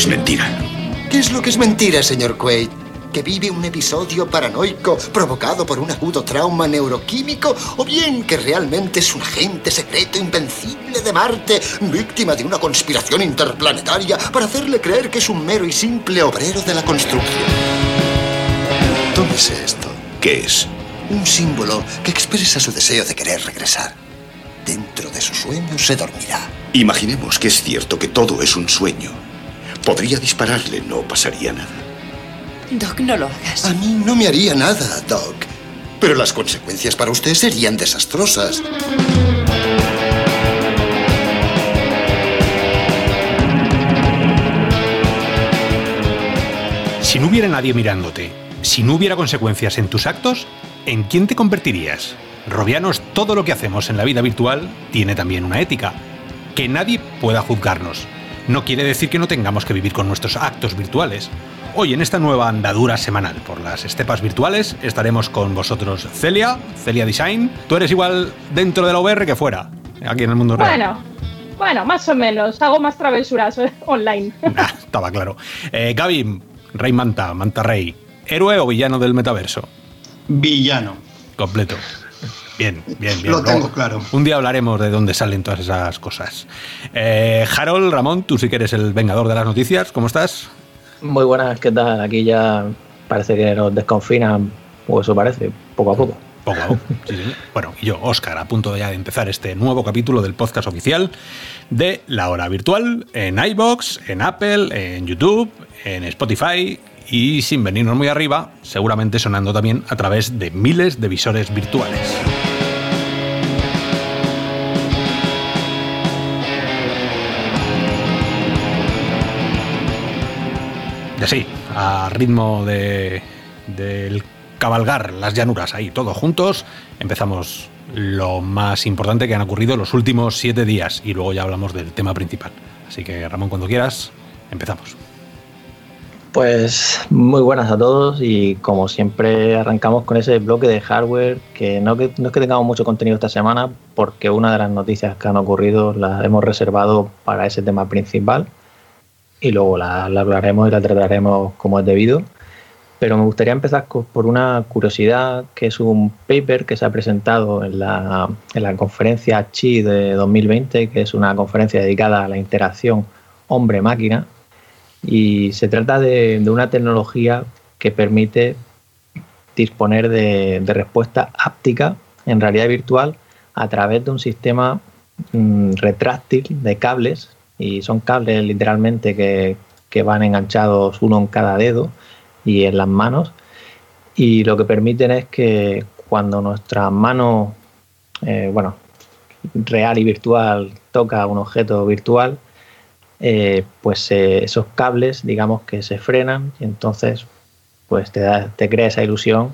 es mentira. ¿Qué es lo que es mentira, señor Quaid? ¿Que vive un episodio paranoico provocado por un agudo trauma neuroquímico? ¿O bien que realmente es un agente secreto invencible de Marte, víctima de una conspiración interplanetaria para hacerle creer que es un mero y simple obrero de la construcción? Tómese esto. ¿Qué es? Un símbolo que expresa su deseo de querer regresar. Dentro de su sueño se dormirá. Imaginemos que es cierto que todo es un sueño. Podría dispararle, no pasaría nada. Doc, no lo hagas. A mí no me haría nada, Doc. Pero las consecuencias para usted serían desastrosas. Si no hubiera nadie mirándote, si no hubiera consecuencias en tus actos, ¿en quién te convertirías? Robianos, todo lo que hacemos en la vida virtual tiene también una ética. Que nadie pueda juzgarnos. No quiere decir que no tengamos que vivir con nuestros actos virtuales. Hoy en esta nueva andadura semanal por las estepas virtuales estaremos con vosotros Celia, Celia Design. Tú eres igual dentro de la VR que fuera, aquí en el mundo real. Bueno, bueno, más o menos. Hago más travesuras eh, online. Nah, estaba claro. Eh, Gaby, Rey Manta, Manta Rey, ¿héroe o villano del metaverso? Villano. Completo. Bien, bien, bien. Lo tengo Luego, claro. Un día hablaremos de dónde salen todas esas cosas. Eh, Harold, Ramón, tú sí que eres el vengador de las noticias. ¿Cómo estás? Muy buenas, ¿qué tal? Aquí ya parece que nos desconfinan, o eso parece, poco a poco. Poco a poco. Sí, sí. Bueno, y yo, Oscar, a punto ya de empezar este nuevo capítulo del podcast oficial de La Hora Virtual en iBox, en Apple, en YouTube, en Spotify y sin venirnos muy arriba, seguramente sonando también a través de miles de visores virtuales. Y así, a ritmo de, del cabalgar las llanuras ahí, todos juntos, empezamos lo más importante que han ocurrido los últimos siete días y luego ya hablamos del tema principal. Así que Ramón, cuando quieras, empezamos. Pues muy buenas a todos y como siempre arrancamos con ese bloque de hardware que no, que no es que tengamos mucho contenido esta semana porque una de las noticias que han ocurrido las hemos reservado para ese tema principal y luego la, la hablaremos y la trataremos como es debido. Pero me gustaría empezar por una curiosidad que es un paper que se ha presentado en la, en la conferencia CHI de 2020, que es una conferencia dedicada a la interacción hombre-máquina. Y se trata de, de una tecnología que permite disponer de, de respuesta áptica en realidad virtual a través de un sistema mm, retráctil de cables, y son cables literalmente que, que van enganchados uno en cada dedo y en las manos, y lo que permiten es que cuando nuestra mano, eh, bueno, real y virtual toca un objeto virtual, eh, pues esos cables, digamos que se frenan y entonces pues te, te crea esa ilusión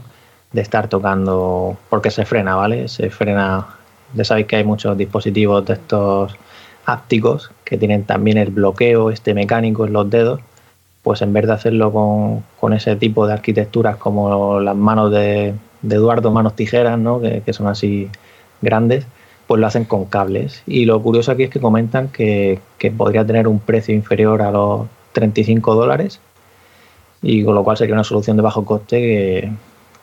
de estar tocando, porque se frena, ¿vale? Se frena, ya sabéis que hay muchos dispositivos de estos ápticos que tienen también el bloqueo este mecánico en los dedos, pues en vez de hacerlo con, con ese tipo de arquitecturas como las manos de, de Eduardo, manos tijeras, ¿no? que, que son así grandes, pues lo hacen con cables. Y lo curioso aquí es que comentan que, que podría tener un precio inferior a los 35 dólares y con lo cual sería una solución de bajo coste que,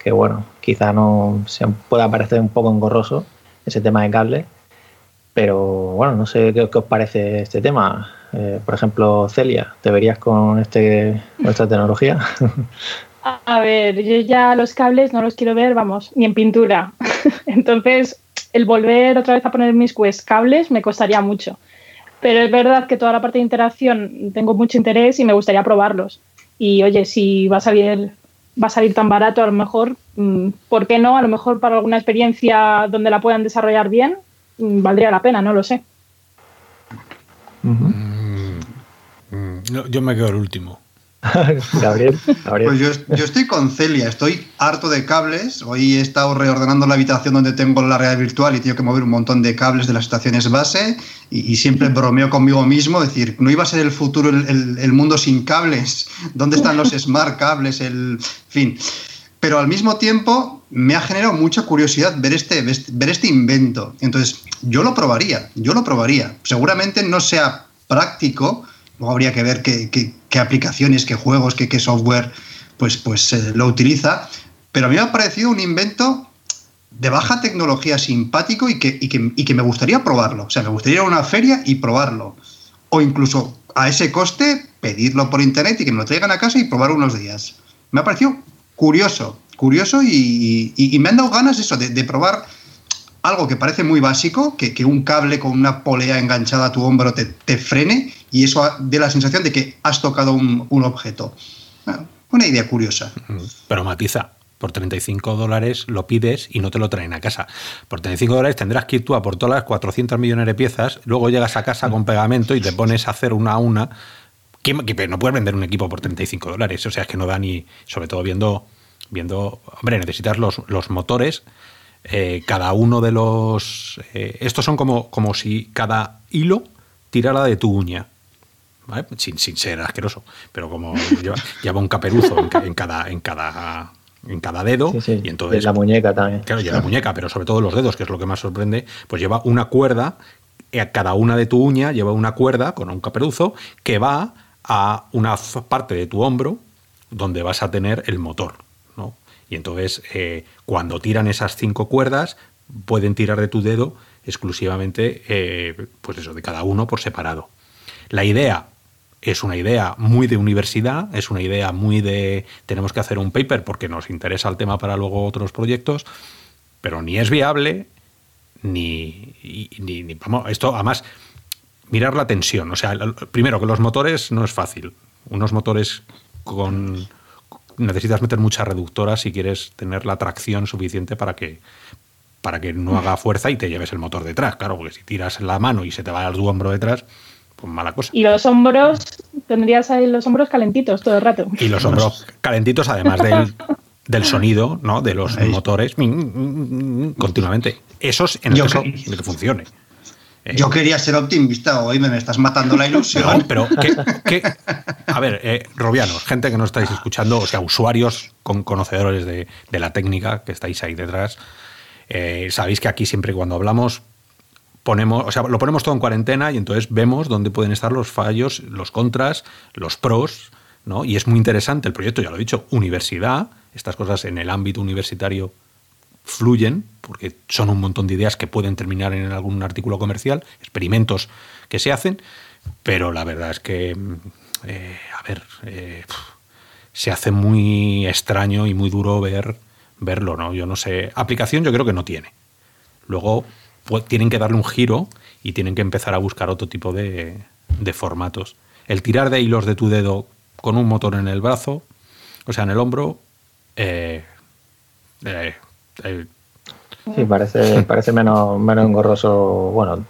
que bueno, quizá no se pueda parecer un poco engorroso ese tema de cables, pero bueno, no sé qué, os parece este tema. Eh, por ejemplo, Celia, ¿te verías con, este, esta tecnología? A ver, yo ya los cables no los quiero ver, vamos, ni en pintura. Entonces, el volver otra vez a poner mis Quest cables me costaría mucho. Pero es verdad que toda la parte de interacción tengo mucho interés y me gustaría probarlos. Y oye, si va a salir, va a salir tan barato, a lo mejor, mm, ¿por qué no? A lo mejor para alguna experiencia donde la puedan desarrollar bien, valdría la pena, no lo sé. Mm, no, yo me quedo el último. Gabriel, Gabriel. Pues yo, yo estoy con Celia, estoy harto de cables. Hoy he estado reordenando la habitación donde tengo la realidad virtual y tengo que mover un montón de cables de las estaciones base y, y siempre bromeo conmigo mismo, decir, no iba a ser el futuro el, el- el mundo sin cables. ¿Dónde están los smart cables? El fin. Pero al mismo tiempo me ha generado mucha curiosidad ver este, ver este invento. Entonces, yo lo probaría, yo lo probaría. Seguramente no sea práctico, Luego habría que ver qué, qué, aplicaciones, qué juegos, qué, qué software pues, pues eh, lo utiliza. Pero a mí me ha parecido un invento de baja tecnología simpático y que, y que, y que me gustaría probarlo. O sea, me gustaría ir a una feria y probarlo. O incluso a ese coste pedirlo por internet y que me lo traigan a casa y probar unos días. Me ha parecido curioso, curioso y, me han dado ganas eso, de, probar algo que parece muy básico, que, un cable con una polea enganchada a tu hombro te, frene y eso dé la sensación de que has tocado un, objeto. una idea curiosa. Pero matiza, por 35 dólares lo pides y no te lo traen a casa. Por 35 dólares tendrás que ir tú a por todas las 400 millones de piezas, luego llegas a casa con pegamento y te pones a hacer una a una. Que, no puedes vender un equipo por 35 dólares, o sea, es que no da ni, sobre todo viendo, viendo hombre, necesitas los, los motores, eh, cada uno de los... Eh, estos son como, como si cada hilo tirara de tu uña. Sin, sin, ser asqueroso, pero como lleva, un caperuzo en, cada, en cada en cada dedo. Y entonces. la muñeca también. Claro, y la muñeca, pero sobre todo los dedos, que es lo que más sorprende, pues lleva una cuerda, a eh, cada una de tu uña lleva una cuerda con un caperuzo que va a una parte de tu hombro donde vas a tener el motor. Y entonces, eh, cuando tiran esas cinco cuerdas, pueden tirar de tu dedo exclusivamente, eh, pues eso, de cada uno por separado. La idea es una idea muy de universidad, es una idea muy de tenemos que hacer un paper porque nos interesa el tema para luego otros proyectos, pero ni es viable, ni, ni, vamos, esto además, mirar la tensión, o sea, primero que los motores no es fácil, unos motores con necesitas meter muchas reductoras si quieres tener la tracción suficiente para que para que no haga fuerza y te lleves el motor detrás, claro, porque si tiras la mano y se te va al hombro detrás, pues mala cosa. Y los hombros, tendrías ahí los hombros calentitos todo el rato. Y los hombros calentitos, además del, sonido, ¿no? De los motores continuamente. Esos en el caso de que funcione. Eh, yo quería ser optimista, hoy me estás matando la ilusión. pero a ver, eh, Robianos, gente que no estáis escuchando, o sea, usuarios con conocedores de, la técnica que estáis ahí detrás, eh, sabéis que aquí siempre cuando hablamos ponemos, o sea, lo ponemos todo en cuarentena y entonces vemos dónde pueden estar los fallos, los contras, los pros, ¿no? Y es muy interesante el proyecto, ya lo he dicho, universidad, estas cosas en el ámbito universitario fluyen, porque son un montón de ideas que pueden terminar en algún artículo comercial, experimentos que se hacen, pero la verdad es que, eh, a ver, eh, se hace muy extraño y muy duro ver verlo, ¿no? Yo no sé, aplicación yo creo que no tiene. Luego tienen que darle un giro y tienen que empezar a buscar otro tipo de, formatos. El tirar de hilos de tu dedo con un motor en el brazo, o sea, en el hombro, eh, eh, eh, Sí, parece, parece menos, menos engorroso, bueno,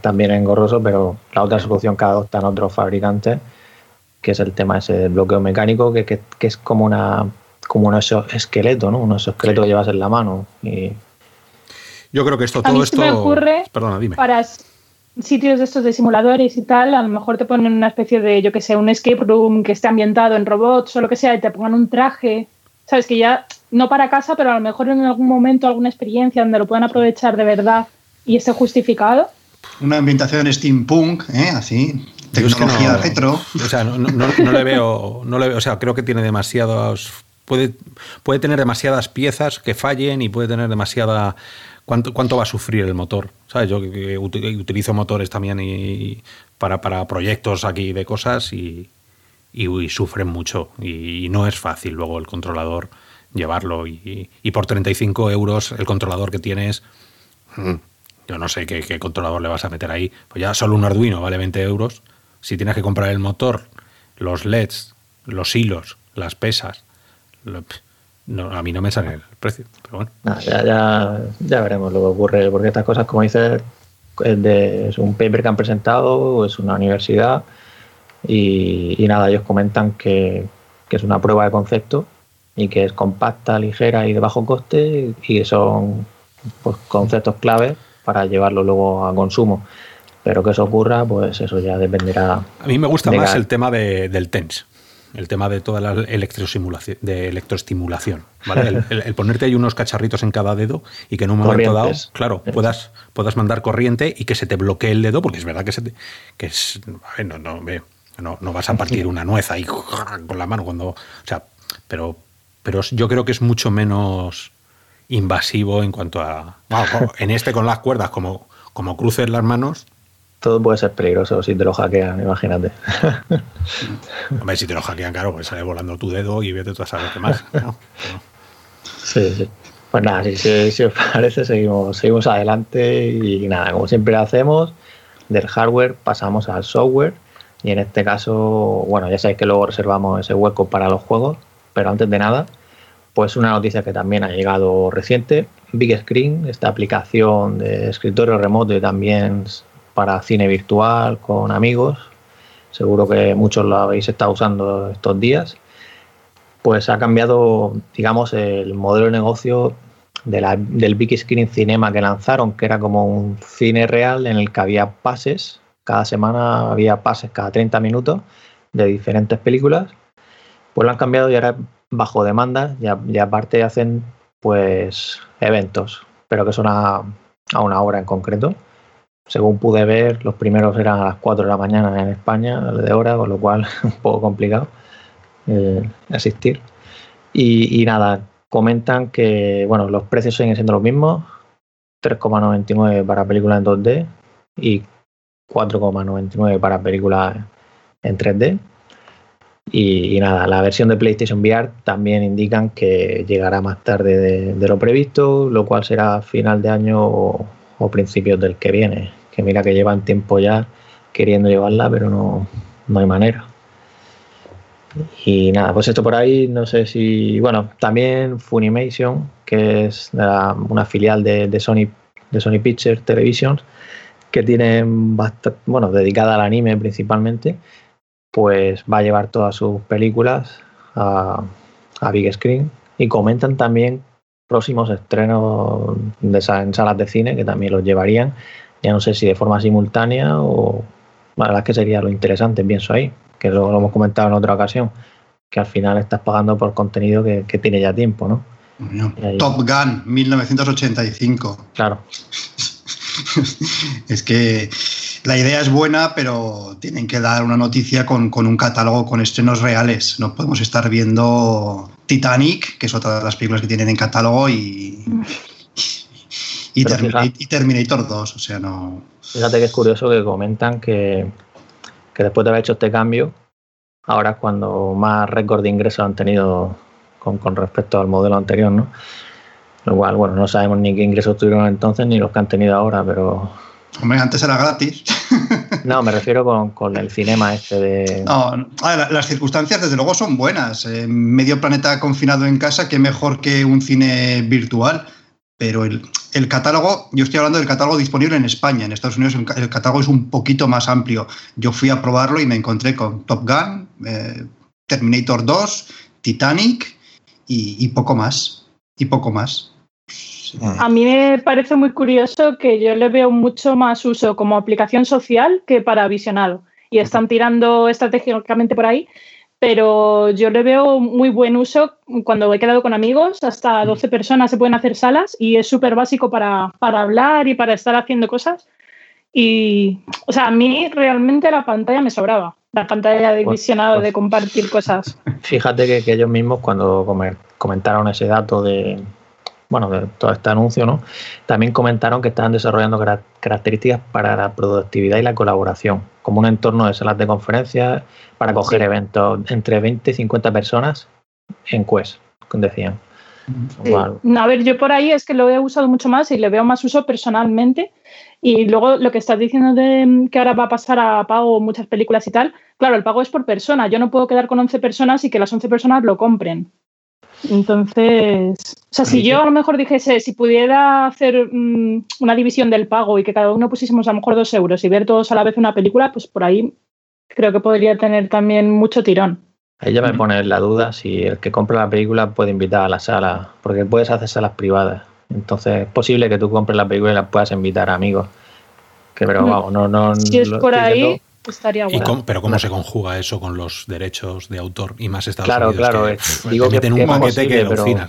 también engorroso, pero la otra solución que adoptan otros fabricantes, que es el tema ese del bloqueo mecánico, que, es como una como un esqueleto, ¿no? Un esqueleto que llevas en la mano. Y yo creo que esto, todo esto. Me ocurre Perdona, dime. Para sitios de estos de simuladores y tal, a lo mejor te ponen una especie de, yo que sé, un escape room que esté ambientado en robots o lo que sea, y te pongan un traje. Sabes que ya, no para casa, pero a lo mejor en algún momento alguna experiencia donde lo puedan aprovechar de verdad y esté justificado. Una ambientación steampunk, ¿eh? así, tecnología retro. O sea, no, le veo, no le veo, o sea, creo que tiene demasiados puede, puede tener demasiadas piezas que fallen y puede tener demasiada ¿Cuánto, va a sufrir el motor? ¿Sabes? Yo utilizo motores también y, para, para, proyectos aquí de cosas y, sufren mucho. Y, no es fácil luego el controlador llevarlo. Y, por 35 euros el controlador que tienes, mm, yo no sé qué, qué, controlador le vas a meter ahí. Pues ya solo un Arduino vale 20 euros. Si tienes que comprar el motor, los LEDs, los hilos, las pesas, no, a mí no me sale el precio, pero bueno. ya, ya, ya, veremos lo que ocurre, porque estas cosas, como dices, es, de, es un paper que han presentado, es una universidad, y, nada, ellos comentan que, es una prueba de concepto y que es compacta, ligera y de bajo coste, y que son pues, conceptos claves para llevarlo luego a consumo. Pero que eso ocurra, pues eso ya dependerá. A mí me gusta más el tema del TENS el tema de toda la electroestimulación, de electroestimulación. El, ponerte ahí unos cacharritos en cada dedo y que en un momento dado, claro, puedas, puedas mandar corriente y que se te bloquee el dedo, porque es verdad que se te, que es, no, no, No, no vas a partir una nuez ahí con la mano cuando. O sea, pero, pero yo creo que es mucho menos invasivo en cuanto a. En este con las cuerdas, como, como cruces las manos. Todo puede ser peligroso si te lo hackean, imagínate. Hombre, si te lo hackean, claro, pues sale volando tu dedo y vete tú a saber qué más. ¿no? Sí, sí. Pues nada, si, si, si, os parece, seguimos, seguimos adelante y nada, como siempre hacemos, del hardware pasamos al software y en este caso, bueno, ya sabéis que luego reservamos ese hueco para los juegos, pero antes de nada, pues una noticia que también ha llegado reciente, Big Screen, esta aplicación de escritorio remoto y también para cine virtual con amigos, seguro que muchos lo habéis estado usando estos días pues ha cambiado, digamos, el modelo de negocio de la, del Big Screen Cinema que lanzaron, que era como un cine real en el que había pases, cada semana había pases cada 30 minutos de diferentes películas, pues lo han cambiado y ahora bajo demanda y, aparte hacen pues eventos, pero que son a, a una hora en concreto. Según pude ver, los primeros eran a las 4 de la mañana en España, de hora, con lo cual un poco complicado eh, asistir. Y, y, nada, comentan que bueno, los precios siguen siendo los mismos, 3,99 para películas en 2D y 4,99 para películas en 3D. Y, nada, la versión de PlayStation VR también indican que llegará más tarde de, lo previsto, lo cual será final de año o, principios del que viene. Que mira que llevan tiempo ya queriendo llevarla, pero no, no hay manera. Y nada, pues esto por ahí, no sé si. Bueno, también Funimation, que es una filial de, de, Sony, de Sony Pictures Television, que tiene bastante, bueno, dedicada al anime principalmente, pues va a llevar todas sus películas a, a Big Screen. Y comentan también próximos estrenos de, en salas de cine que también los llevarían. Ya no sé si de forma simultánea o. La verdad es que sería lo interesante, pienso ahí que lo, lo, hemos comentado en otra ocasión, que al final estás pagando por contenido que, que tiene ya tiempo, ¿no? Top Gun, 1985. Claro. es que la idea es buena, pero tienen que dar una noticia con, con, un catálogo con estrenos reales. No podemos estar viendo Titanic, que es otra de las películas que tienen en catálogo, y, y, Terminator, y Terminator 2. O sea, no. Fíjate que es curioso que comentan que que después de haber hecho este cambio, ahora es cuando más récord de ingresos han tenido con, con, respecto al modelo anterior, ¿no? Lo cual, bueno, no sabemos ni qué ingresos tuvieron entonces ni los que han tenido ahora, pero... Hombre, antes era gratis. no, me refiero con, con, el cinema este de... No, las circunstancias desde luego son buenas. Eh, medio planeta confinado en casa, qué mejor que un cine virtual pero el, el, catálogo, yo estoy hablando del catálogo disponible en España, en Estados Unidos el, el, catálogo es un poquito más amplio. Yo fui a probarlo y me encontré con Top Gun, eh, Terminator 2, Titanic y, y, poco más. Y poco más. A mí me parece muy curioso que yo le veo mucho más uso como aplicación social que para visionado. Y están tirando estratégicamente por ahí pero yo le veo muy buen uso cuando he quedado con amigos, hasta 12 personas se pueden hacer salas y es súper básico para, para, hablar y para estar haciendo cosas. Y, o sea, a mí realmente la pantalla me sobraba, la pantalla de pues, visionado, pues, de compartir cosas. Fíjate que, que ellos mismos cuando comentaron ese dato de, bueno, de todo este anuncio, ¿no? También comentaron que estaban desarrollando características para la productividad y la colaboración, como un entorno de salas de conferencias para coger sí. eventos entre 20 y 50 personas en Quest, decían. Sí. A ver, yo por ahí es que lo he usado mucho más y le veo más uso personalmente. Y luego lo que estás diciendo de que ahora va a pasar a pago muchas películas y tal, claro, el pago es por persona. Yo no puedo quedar con 11 personas y que las 11 personas lo compren. Entonces, o sea, si yo a lo mejor dijese, si pudiera hacer mmm, una división del pago y que cada uno pusiésemos a lo mejor dos euros y ver todos a la vez una película, pues por ahí creo que podría tener también mucho tirón. Ahí ya me pone la duda si el que compra la película puede invitar a la sala, porque puedes hacer salas privadas. Entonces es posible que tú compres la película y la puedas invitar a amigos. Que, pero vamos, no, no. Si es por ahí, estaría ¿Y bueno. cómo- pero ¿cómo se conjuga eso con los derechos de autor y más Estados Claro, Unidos? claro. digo te que, meten que un que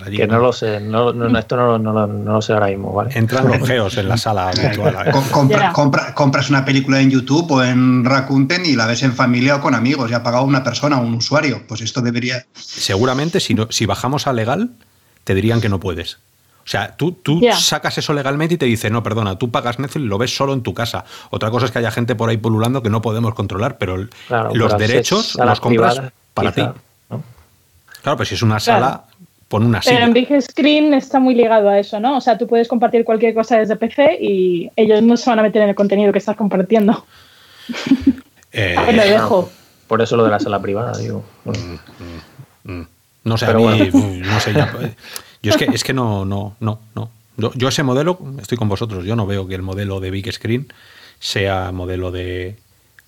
allí, no ¿no? lo sé. No, no, esto no, lo- no, lo- no lo sé ahora mismo, ¿vale? Entran los geos en la sala virtual. Com- compra- compras una película en YouTube o en Rakuten y la ves en familia o con amigos y ha pagado una persona, un usuario. Pues esto debería. Seguramente si, no- si bajamos a legal, te dirían que no puedes. O sea, tú, tú sacas eso legalmente y te dice, no, perdona, tú pagas Netflix y lo ves solo en tu casa. Otra cosa es que haya gente por ahí pululando que no podemos controlar, pero Claro, los pero derechos los compras para quizá, ti. ¿no? Claro, pero si es una Claro. sala, pon una Pero silla. en Big Screen está muy ligado a eso, ¿no? O sea, tú puedes compartir cualquier cosa desde PC y ellos no se van a meter en el contenido que estás compartiendo. Eh, Ahí lo dejo. Por eso lo de la sala privada, digo. Bueno, Mm, No sé, Pero a mí, bueno. no sé, ya, yo es que, es que no, no, no, no. Yo, yo ese modelo, estoy con vosotros, yo no veo que el modelo de Big Screen sea modelo de,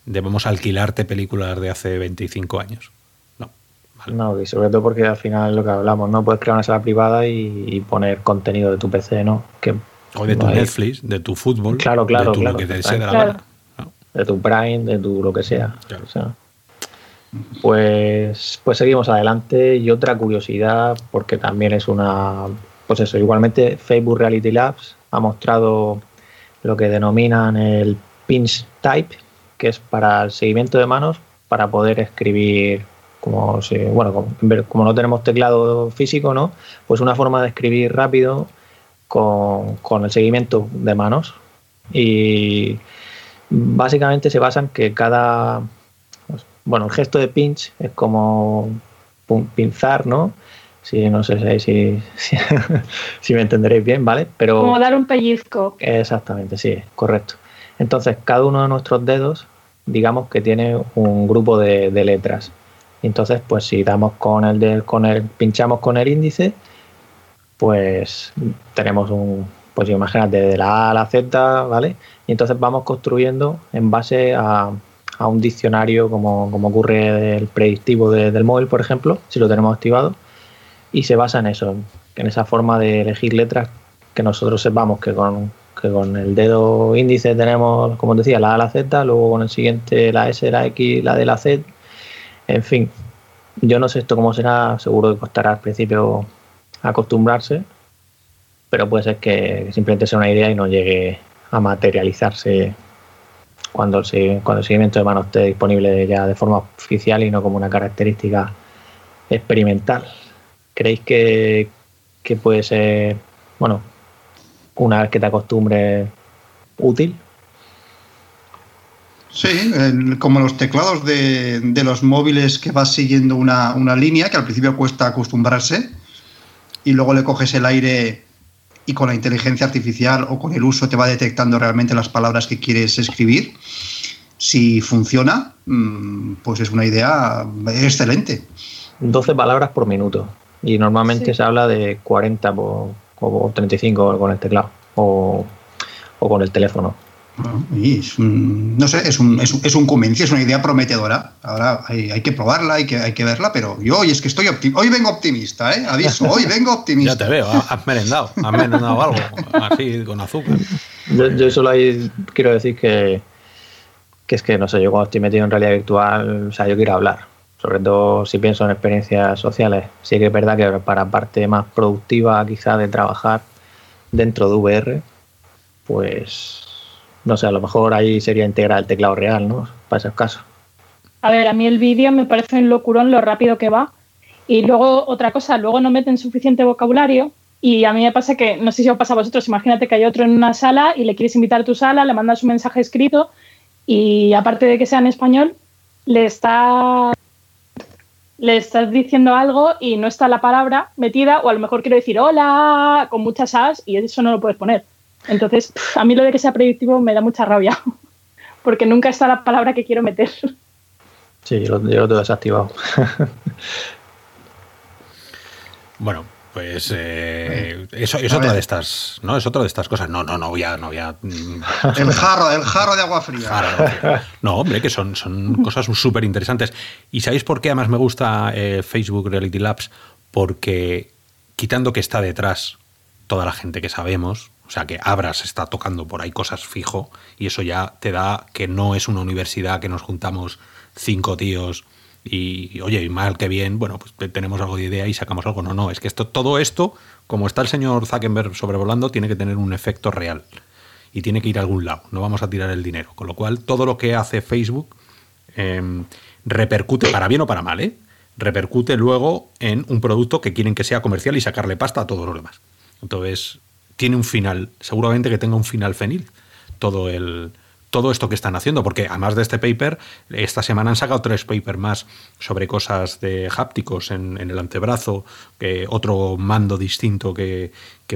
de vamos a alquilarte películas de hace 25 años. No. vale. No, y sobre todo porque al final es lo que hablamos, ¿no? Puedes crear una sala privada y, y poner contenido de tu PC, ¿no? Que, O de tu. Netflix, de tu fútbol, Claro, claro, de tu claro, lo que te sea de la Claro. gana. ¿no? de tu Prime, de tu lo que sea. Claro. O sea, pues, pues seguimos adelante. Y otra curiosidad, porque también es una. Pues eso, igualmente Facebook Reality Labs ha mostrado lo que denominan el pinch type, que es para el seguimiento de manos, para poder escribir. Como si, bueno, como, como no tenemos teclado físico, ¿no? Pues una forma de escribir rápido con, con el seguimiento de manos. Y básicamente se basa en que cada bueno el gesto de pinch es como pinzar no si no sé si, si, si me entenderéis bien vale pero Como dar un pellizco. exactamente sí correcto entonces cada uno de nuestros dedos digamos que tiene un grupo de, de letras entonces pues si damos con el, de- con el pinchamos con el índice pues tenemos un, pues imagínate, de la A a la Z, ¿vale? Y entonces vamos construyendo en base a, a un diccionario como, como ocurre del predictivo de- del móvil, por ejemplo, si lo tenemos activado, y se basa en eso, en esa forma de elegir letras que nosotros sepamos que con, que con el dedo índice tenemos, como decía, la a la Z, luego con el siguiente la S, la X, la D, la Z, en fin. Yo no sé esto cómo será, seguro que costará al principio acostumbrarse, pero puede ser que simplemente sea una idea y no llegue a materializarse cuando el, seguimiento de mano esté disponible ya de forma oficial y no como una característica experimental. ¿Creéis que, puede ser, bueno, una vez que te acostumbres, útil? Sí, como los teclados de, los móviles que vas siguiendo una línea, que al principio cuesta acostumbrarse, y luego le coges el aire y con la inteligencia artificial o con el uso te va detectando realmente las palabras que quieres escribir. Si funciona, mm, pues es una idea excelente. 12 palabras por minuto. Y normalmente Sí. se habla de 40 por, o 35 con el teclado o, o con el teléfono. Y es un- no sé, es un, es, un, es un comienzo, es una idea prometedora. Ahora hay, hay que probarla, hay que, hay que verla, pero yo hoy es que estoy opti- hoy vengo optimista, ¿eh? Aviso, hoy vengo Ya optimista. te veo, has merendado, has merendado algo, así con azúcar. Yo, yo solo ahí quiero decir que, que es que, no sé, yo cuando estoy metido en realidad virtual, o sea, yo quiero hablar. Sobre todo si pienso en experiencias sociales. Sí que es verdad que para parte más productiva quizá de trabajar dentro de VR, pues, no sé, a lo mejor ahí sería integrar el teclado real, ¿no? Para esos casos. A ver, a mí el vídeo me parece un locurón lo rápido que va. Y luego, otra cosa, luego no meten suficiente vocabulario. Y a mí me pasa que, no sé si os pasa a vosotros, imagínate que hay otro en una sala y le quieres invitar a tu sala, le mandas un mensaje escrito y aparte de que sea en español, le le estás diciendo algo y no está la palabra metida, o a lo mejor quiero decir hola con muchas as y eso no lo puedes poner. Entonces, a mí lo de que sea predictivo me da mucha rabia, porque nunca está la palabra que quiero meter. Sí, yo lo, yo lo tengo desactivado. Bueno, pues eh, eso es otra de estas, ¿no? Es otra de estas cosas. No, no, no voy a, no voy a. El jarro, el jarro de agua fría. Ahora, No, hombre, que son, son cosas súper interesantes. ¿Y sabéis por qué además me gusta eh, Facebook Reality Labs? Porque quitando que está detrás toda la gente que sabemos, sea que Abras está tocando por ahí cosas fijo y eso ya te da que no es una universidad que nos juntamos cinco tíos y, oye, y mal que bien, bueno, pues tenemos algo de idea y sacamos algo. No, no, es que esto, todo esto, como está el señor Zuckerberg sobrevolando, tiene que tener un efecto real y tiene que ir a algún lado. No vamos a tirar el dinero. Con lo cual, todo lo que hace Facebook em, repercute, para bien o para mal, ¿eh? repercute luego en un producto que quieren que sea comercial y sacarle pasta a todos los demás. Entonces, tiene un final, seguramente que tenga un final feliz todo el, todo esto que están haciendo, porque además de este paper, esta semana han sacado tres papers más sobre cosas de hápticos en, el antebrazo, que otro mando distinto que,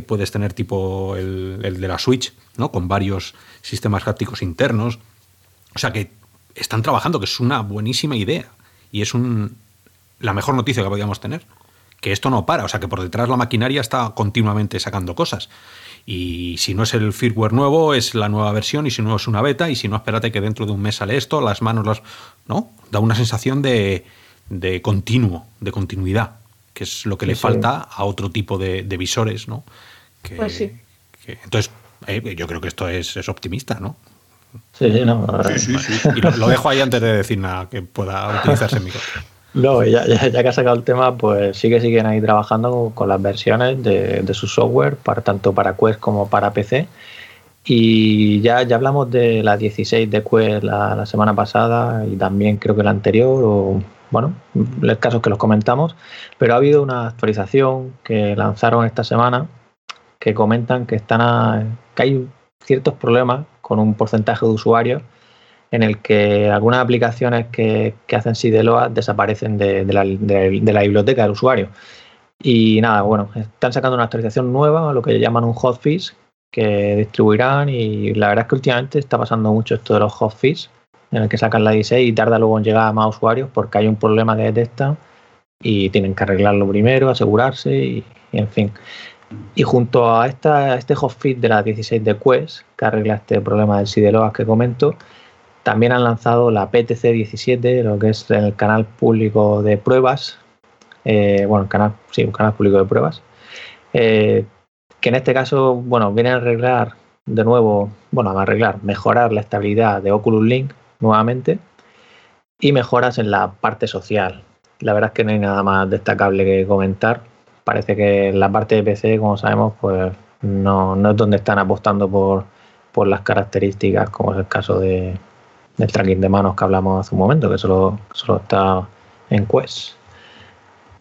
puedes tener tipo el, de la Switch, ¿no? con varios sistemas hápticos internos. O sea que están trabajando, que es una buenísima idea y es un, la mejor noticia que podíamos tener. Que esto no para, o sea que por detrás la maquinaria está continuamente sacando cosas. Y si no es el firmware nuevo, es la nueva versión, y si no es una beta, y si no, espérate que dentro de un mes sale esto, las manos las. ¿No? Da una sensación de, de continuo, de continuidad, que es lo que le falta a otro tipo de, visores, ¿no? pues sí. entonces, eh, yo creo que esto es, es optimista, ¿no? Sí, no. Sí, sí, y lo, lo, dejo ahí antes de decir nada que pueda utilizarse en mi no, ya, que ha sacado el tema, pues sí que siguen ahí trabajando con las versiones de, su software, para, tanto para Quest como para PC. Y ya, ya hablamos de la 16 de Quest la, semana pasada y también creo que la anterior, o bueno, el caso es que los comentamos, pero ha habido una actualización que lanzaron esta semana que comentan que, están que hay ciertos problemas con un porcentaje de usuarios en el que algunas aplicaciones que, que hacen SIDELOA desaparecen de, la, biblioteca del usuario. Y nada, bueno, están sacando una actualización nueva, lo que llaman un hotfix, que distribuirán y la verdad es que últimamente está pasando mucho esto de los hotfix, en el que sacan la 16 y tarda luego en llegar a más usuarios porque hay un problema que detectan y tienen que arreglarlo primero, asegurarse y, en fin. Y junto a, esta, este hotfix de la 16 de Quest, que arregla este problema del SIDELOA que comento, también han lanzado la PTC 17, lo que es el canal público de pruebas. Eh, bueno, el canal, sí, un canal público de pruebas. Eh, que en este caso, bueno, viene a arreglar de nuevo, bueno, a arreglar, mejorar la estabilidad de Oculus Link nuevamente y mejoras en la parte social. La verdad es que no hay nada más destacable que comentar. Parece que la parte de PC, como sabemos, pues no, no es donde están apostando por, por las características, como es el caso de, del tracking de manos que hablamos hace un momento, que solo, solo está en Quest.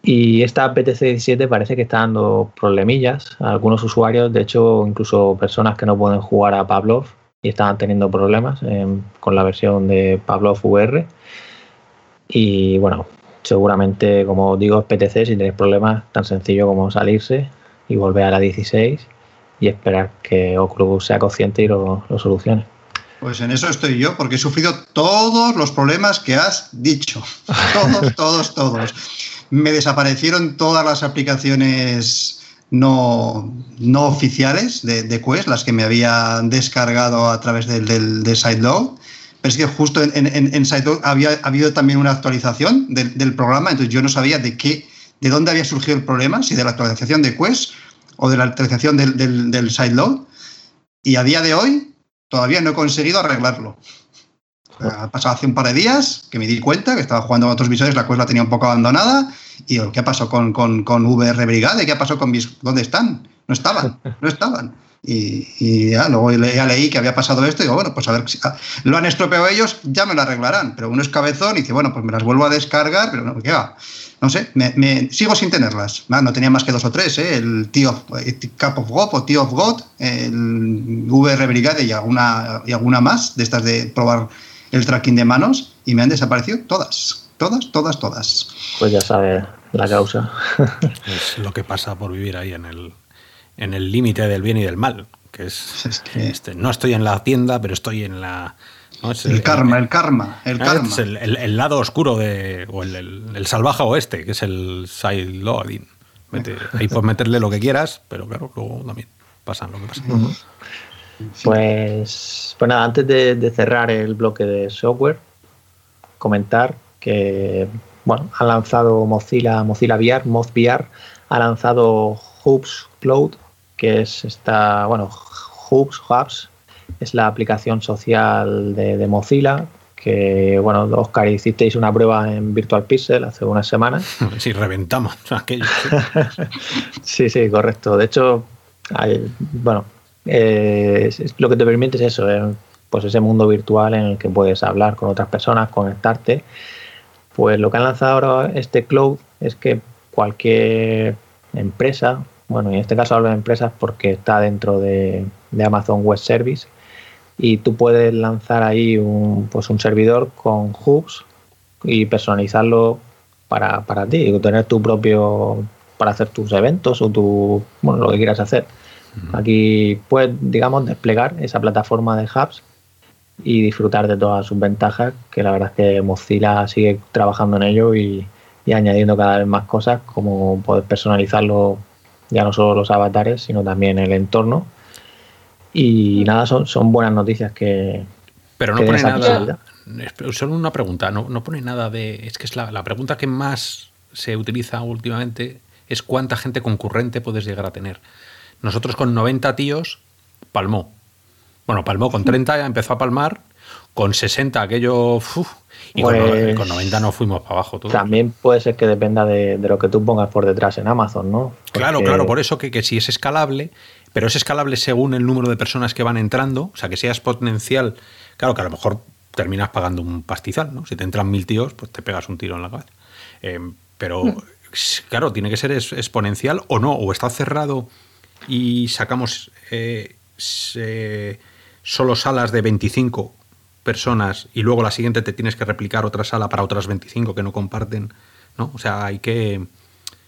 Y esta PTC 17 parece que está dando problemillas a algunos usuarios, de hecho, incluso personas que no pueden jugar a Pavlov y estaban teniendo problemas con la versión de Pavlov VR. Y bueno, seguramente, como digo, PTC, si tenéis problemas, tan sencillo como salirse y volver a la 16 y esperar que Oculus sea consciente y lo solucione. Pues en eso estoy yo, porque he sufrido todos los problemas que has dicho. Todos, todos, todos. Me desaparecieron todas las aplicaciones no, no oficiales de, Quest, las que me había descargado a través del, del de Sideload. Pero es que justo en, en, en Sideload había habido también una actualización del, programa, entonces yo no sabía de qué, de dónde había surgido el problema, si de la actualización de Quest o de la actualización del, del, del Sideload. Y a día de hoy todavía no he conseguido arreglarlo. Ha pasado hace un par de días que me di cuenta que estaba jugando a otros visores, la cual la tenía un poco abandonada. Y digo, ¿qué pasó con, con, con VR Brigade? ¿Qué pasó con mis... ¿Dónde están? No estaban, no estaban. Y, ya, luego ya leí que había pasado esto y digo, bueno, pues a ver, si ah, lo han estropeado ellos, ya me lo arreglarán. Pero uno es cabezón y dice, bueno, pues me las vuelvo a descargar, pero no, ¿qué va? No sé, me, sigo sin tenerlas. Ah, no tenía más que dos o tres, ¿eh? el Tío eh, Cup of God o Tío of God, el VR Brigade y alguna, y alguna más de estas de probar el tracking de manos y me han desaparecido todas, todas, todas, todas. Pues ya sabe la causa. es lo que pasa por vivir ahí en el en el límite del bien y del mal, que es, este, no estoy en la tienda, pero estoy en la el, karma, el karma, el karma. Es el, lado oscuro de, o el, salvaje oeste, que es el side loading. ahí puedes meterle lo que quieras, pero claro, luego también pasa lo que pasa. Pues, pues nada, antes de, cerrar el bloque de software, comentar que bueno, ha lanzado Mozilla, Mozilla VR, Moz VR, ha lanzado Hoops Cloud, que es esta, bueno, Hubs, Hubs, es la aplicación social de, Mozilla, que, bueno, Oscar, hicisteis una prueba en Virtual Pixel hace unas semanas. Sí, reventamos aquello. sí, sí, correcto. De hecho, bueno, eh, lo que te permite es eso, eh, pues ese mundo virtual en el que puedes hablar con otras personas, conectarte. Pues lo que han lanzado ahora este cloud es que cualquier empresa, bueno, en este caso hablo de empresas porque está dentro de, Amazon Web Service, y tú puedes lanzar ahí un, pues un servidor con hooks y personalizarlo para, para ti, y tener tu propio, para hacer tus eventos o tu, bueno, lo que quieras hacer. Aquí puedes, digamos, desplegar esa plataforma de hubs y disfrutar de todas sus ventajas, que la verdad es que Mozilla sigue trabajando en ello y, añadiendo cada vez más cosas, como poder personalizarlo ya no solo los avatares, sino también el entorno. Y nada, son, son buenas noticias que... Pero no pone nada... Solo una pregunta, no, no pone nada de... Es que es la, la pregunta que más se utiliza últimamente es cuánta gente concurrente puedes llegar a tener. Nosotros con 90 tíos palmó. Bueno, palmó con 30, ya empezó a palmar. Con 60 aquello... y con, 90 pues no fuimos para abajo. También puede ser que dependa de, lo que tú pongas por detrás en Amazon, ¿no? Claro, claro, por eso que, que si es escalable, pero es escalable según el número de personas que van entrando, o sea, que sea exponencial. Claro que a lo mejor terminas pagando un pastizal, ¿no? Si te entran mil tíos, pues te pegas un tiro en la cabeza. Eh, pero, mm. claro, tiene que ser exponencial o no, o está cerrado y sacamos eh, solo salas de 25 personas y luego la siguiente te tienes que replicar otra sala para otras 25 que no comparten, ¿no? O sea, hay que...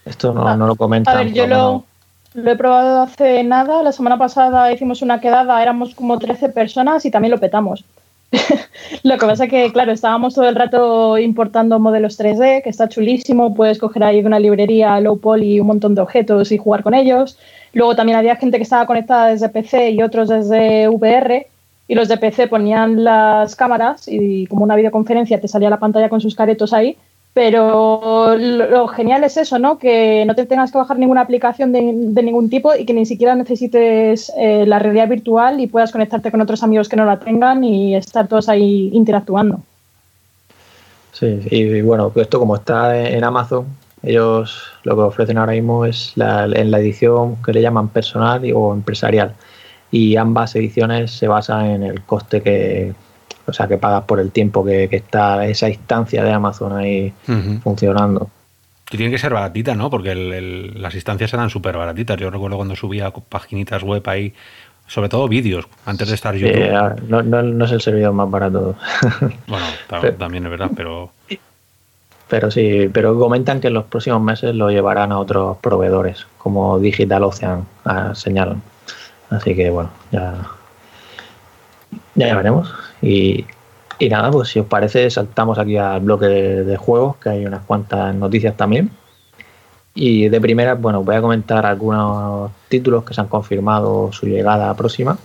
Esto no, lo comentan. A ver, yo lo, lo, he probado hace nada. La semana pasada hicimos una quedada, éramos como 13 personas y también lo petamos. lo que pasa es que, claro, estábamos todo el rato importando modelos 3D, que está chulísimo. Puedes coger ahí de una librería low poly un montón de objetos y jugar con ellos. Luego también había gente que estaba conectada desde PC y otros desde VR. Y los de PC ponían las cámaras y como una videoconferencia te salía la pantalla con sus caretos ahí. Pero lo genial es eso, ¿no? Que no te tengas que bajar ninguna aplicación de, ningún tipo y que ni siquiera necesites eh, la realidad virtual y puedas conectarte con otros amigos que no la tengan y estar todos ahí interactuando. Sí, y bueno, esto como está en Amazon, ellos lo que ofrecen ahora mismo es la, en la edición que le llaman personal o empresarial. Y ambas ediciones se basan en el coste que, o sea, que pagas por el tiempo que, está esa instancia de Amazon ahí funcionando. Y tiene que ser baratita, ¿no? Porque las instancias eran súper baratitas. Yo recuerdo cuando subía paginitas web ahí, sobre todo vídeos, antes de estar YouTube. no, no, es el servidor más barato. bueno, también es verdad, pero... Pero sí, pero comentan que en los próximos meses lo llevarán a otros proveedores, como Digital Ocean señalan. Así que bueno, ya, ya veremos. Y, nada, pues si os parece, saltamos aquí al bloque de, juegos, que hay unas cuantas noticias también. Y de primera, bueno, voy a comentar algunos títulos que se han confirmado su llegada próxima,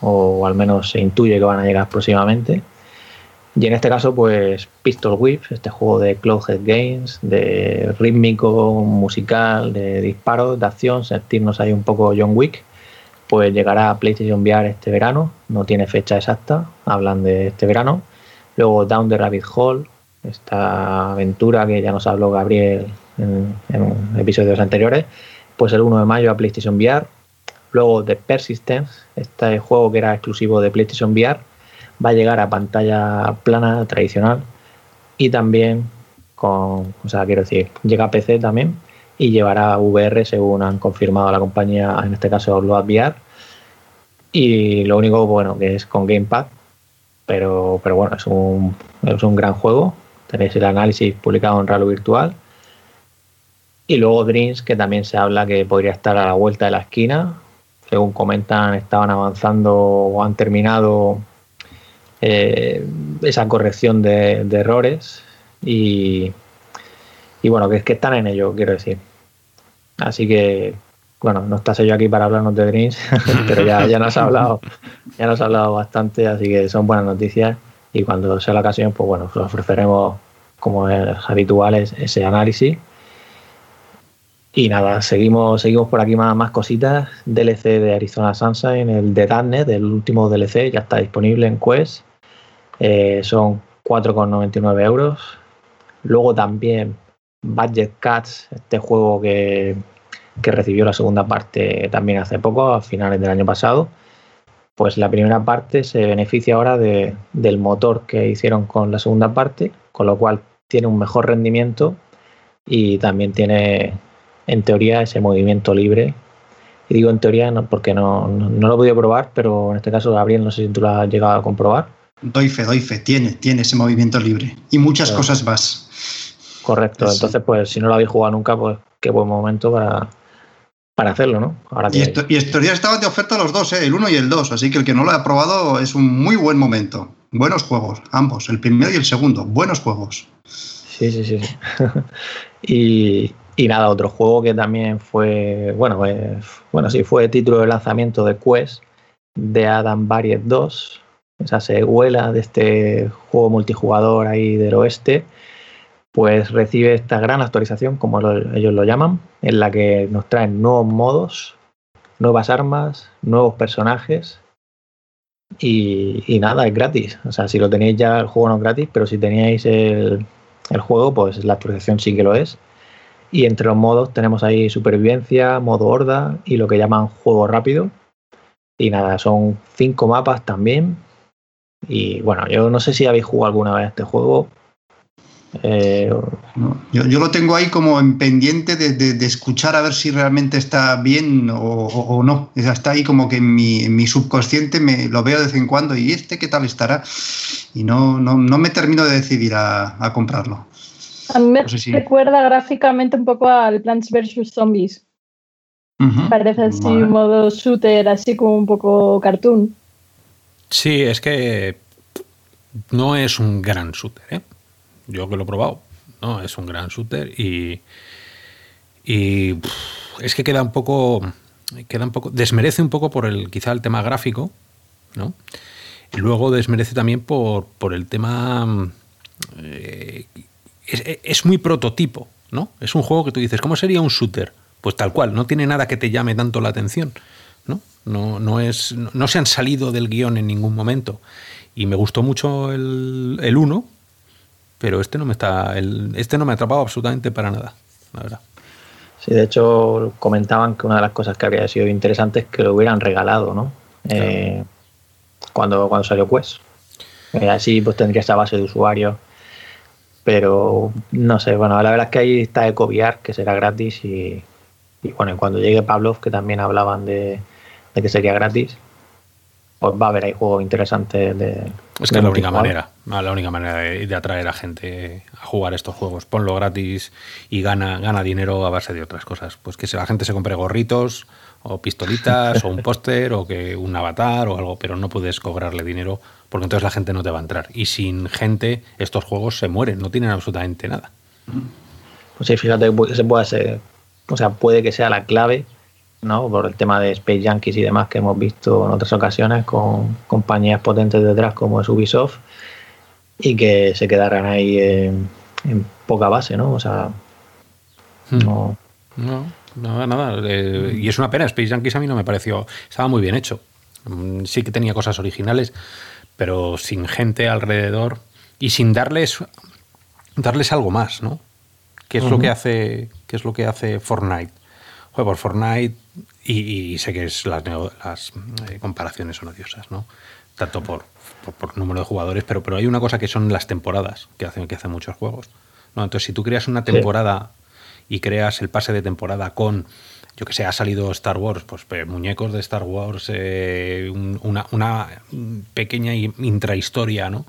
o al menos se intuye que van a llegar próximamente. Y en este caso, pues Pistol Whip, este juego de Cloudhead Games, de rítmico, musical, de disparos, de acción, sentirnos ahí un poco John Wick, pues llegará a PlayStation VR este verano, no tiene fecha exacta, hablan de este verano. Luego Down the Rabbit Hole, esta aventura que ya nos habló Gabriel en, episodios anteriores, pues el 1 de mayo a PlayStation VR. Luego The Persistence, este juego que era exclusivo de PlayStation VR, va a llegar a pantalla plana tradicional y también con, o sea, quiero decir, llega a PC también y llevará VR según han confirmado la compañía, en este caso Load VR. Y lo único bueno que es con Gamepad, pero, pero bueno, es un, es un gran juego. Tenéis el análisis publicado en Ralo Virtual. Y luego Dreams, que también se habla que podría estar a la vuelta de la esquina. Según comentan, estaban avanzando o han terminado eh, esa corrección de, errores y, y, bueno, que es que están en ello, quiero decir. Así que, bueno, no estás yo aquí para hablarnos de Dreams, pero ya, ya nos ha hablado, ya nos ha hablado bastante, así que son buenas noticias y cuando sea la ocasión, pues bueno, os ofreceremos como es habitual ese análisis. Y nada, seguimos, seguimos por aquí más, más cositas. DLC de Arizona Sunshine, el de Darknet, el último DLC, ya está disponible en Quest. Eh, son 4,99 euros. Luego también Budget Cats, este juego que, que recibió la segunda parte también hace poco, a finales del año pasado. Pues la primera parte se beneficia ahora de, del motor que hicieron con la segunda parte, con lo cual tiene un mejor rendimiento y también tiene, en teoría, ese movimiento libre. Y digo en teoría no, porque no, no, no lo he podido probar, pero en este caso, Gabriel, no sé si tú lo has llegado a comprobar. Doy fe, doy fe, tiene, tiene ese movimiento libre y muchas cosas más. Correcto. Entonces, pues si no lo habéis jugado nunca, pues qué buen momento para, para hacerlo, ¿no? Ahora Y, esto, y estos días estaban de oferta los dos, ¿eh? el 1 y el 2, así que el que no lo ha probado es un muy buen momento. Buenos juegos, ambos, el primero y el segundo, buenos juegos. Sí, sí, sí. y, y nada, otro juego que también fue, bueno, eh, bueno, sí, fue título de lanzamiento de Quest, de Adam Variet 2, esa secuela de este juego multijugador ahí del oeste, pues recibe esta gran actualización, como lo- ellos lo llaman, en la que nos traen nuevos modos, nuevas armas, nuevos personajes. Y, y nada, es gratis. O sea, si lo tenéis ya, el juego no es gratis, pero si teníais el, el juego, pues la actualización sí que lo es. Y entre los modos tenemos ahí supervivencia, modo horda y lo que llaman juego rápido. Y nada, son cinco mapas también. Y bueno, yo no sé si habéis jugado alguna vez este juego. Eh, ¿no? Yo, yo lo tengo ahí como en pendiente de, de- de escuchar a ver si realmente está bien o, o- o no. Está ahí como que en mi, en mi subconsciente me lo veo de vez en cuando y este qué tal estará. Y no, no, no me termino de decidir a, a comprarlo. A mí me No sé si- recuerda gráficamente un poco al Plants vs. Zombies. Parece así Vale. un modo shooter, así como un poco cartoon. Sí, es que no es un gran shooter, ¿eh? Yo que lo he probado, no es un gran shooter y, y es que queda un poco, queda un poco, desmerece un poco por el quizá el tema gráfico, ¿no? Y luego desmerece también por, por el tema mm, eh, es, es muy prototipo, ¿no? Es un juego que tú dices, ¿cómo sería un shooter? Pues tal cual, no tiene nada que te llame tanto la atención, ¿no? No, no, es, no, se han salido del guion en ningún momento. Y me gustó mucho el 1, pero este no me está. El, este no me ha atrapado absolutamente para nada, la verdad. Sí, de hecho comentaban que una de las cosas que habría sido interesante es que lo hubieran regalado, ¿no? Eh, cuando, cuando salió Quest. Eh, así pues tendría esa base de usuarios. Pero no sé, bueno, la verdad es que ahí está EcoVR, que será gratis y, y bueno, cuando llegue Pavlov, que también hablaban de, de que sería gratis, pues va a haber ahí juegos interesantes de... Es que es la única manera, la única manera de, de atraer a gente a jugar estos juegos. Ponlo gratis y gana, gana dinero a base de otras cosas. Pues que si la gente se compre gorritos o pistolitas o un póster o que un avatar o algo, pero no puedes cobrarle dinero porque entonces la gente no te va a entrar. Y sin gente estos juegos se mueren, no tienen absolutamente nada. Pues sí, fíjate se puede ser, o sea, puede que sea la clave, ¿no? Por el tema de Space Yankees y demás que hemos visto en otras ocasiones con compañías potentes detrás como es Ubisoft y que se quedaran ahí en, en poca base, ¿no? O sea, no, No, nada, nada. eh, y es una pena. Space Junkies a mí no me pareció. Estaba muy bien hecho. Mm, Sí que tenía cosas originales, pero sin gente alrededor y sin darles darles algo más, ¿no? ¿Qué es lo que hace qué es lo que hace Fortnite? Juego por Fortnite y, y sé que es las, las eh, comparaciones son odiosas, ¿no? Tanto por, por, por número de jugadores, pero, pero hay una cosa que son las temporadas que hacen, que hacen muchos juegos. ¿no? Entonces, si tú creas una Sí. temporada y creas el pase de temporada con, yo que sé, ha salido Star Wars, pues pe- muñecos de Star Wars, eh, un- una, una pequeña intrahistoria, ¿no?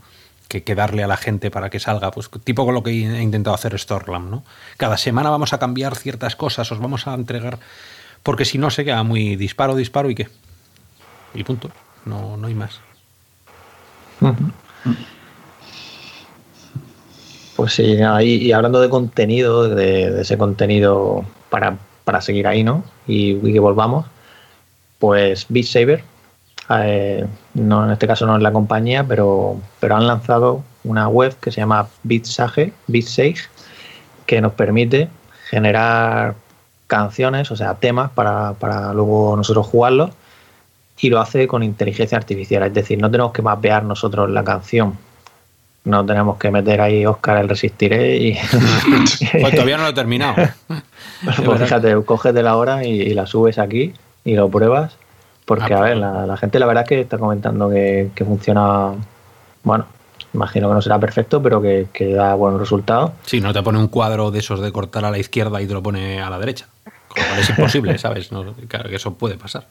Que, darle a la gente para que salga, pues tipo con lo que he intentado hacer Stormland, ¿no? Cada semana vamos a cambiar ciertas cosas, os vamos a entregar, porque si no se queda muy disparo, disparo y qué. Y punto. No, no hay más. Pues sí, y, hablando de contenido, de, de ese contenido para, para seguir ahí, ¿no? Y, y que volvamos, pues Beat Saber, eh, no, en este caso no es la compañía, pero, pero han lanzado una web que se llama BitSage, BitSage, que nos permite generar canciones, o sea, temas para, para luego nosotros jugarlos y lo hace con inteligencia artificial, es decir, no tenemos que mapear nosotros la canción. No tenemos que meter ahí Oscar el resistiré y. pues todavía no lo he terminado. pues fíjate, cógete la hora y, la subes aquí y lo pruebas. Porque, ah, a ver, pues. la, gente la verdad es que está comentando que, funciona. Bueno, imagino que no será perfecto, pero que, da buenos resultados. Sí, no te pone un cuadro de esos de cortar a la izquierda y te lo pone a la derecha. es imposible, ¿sabes? claro que eso puede pasar.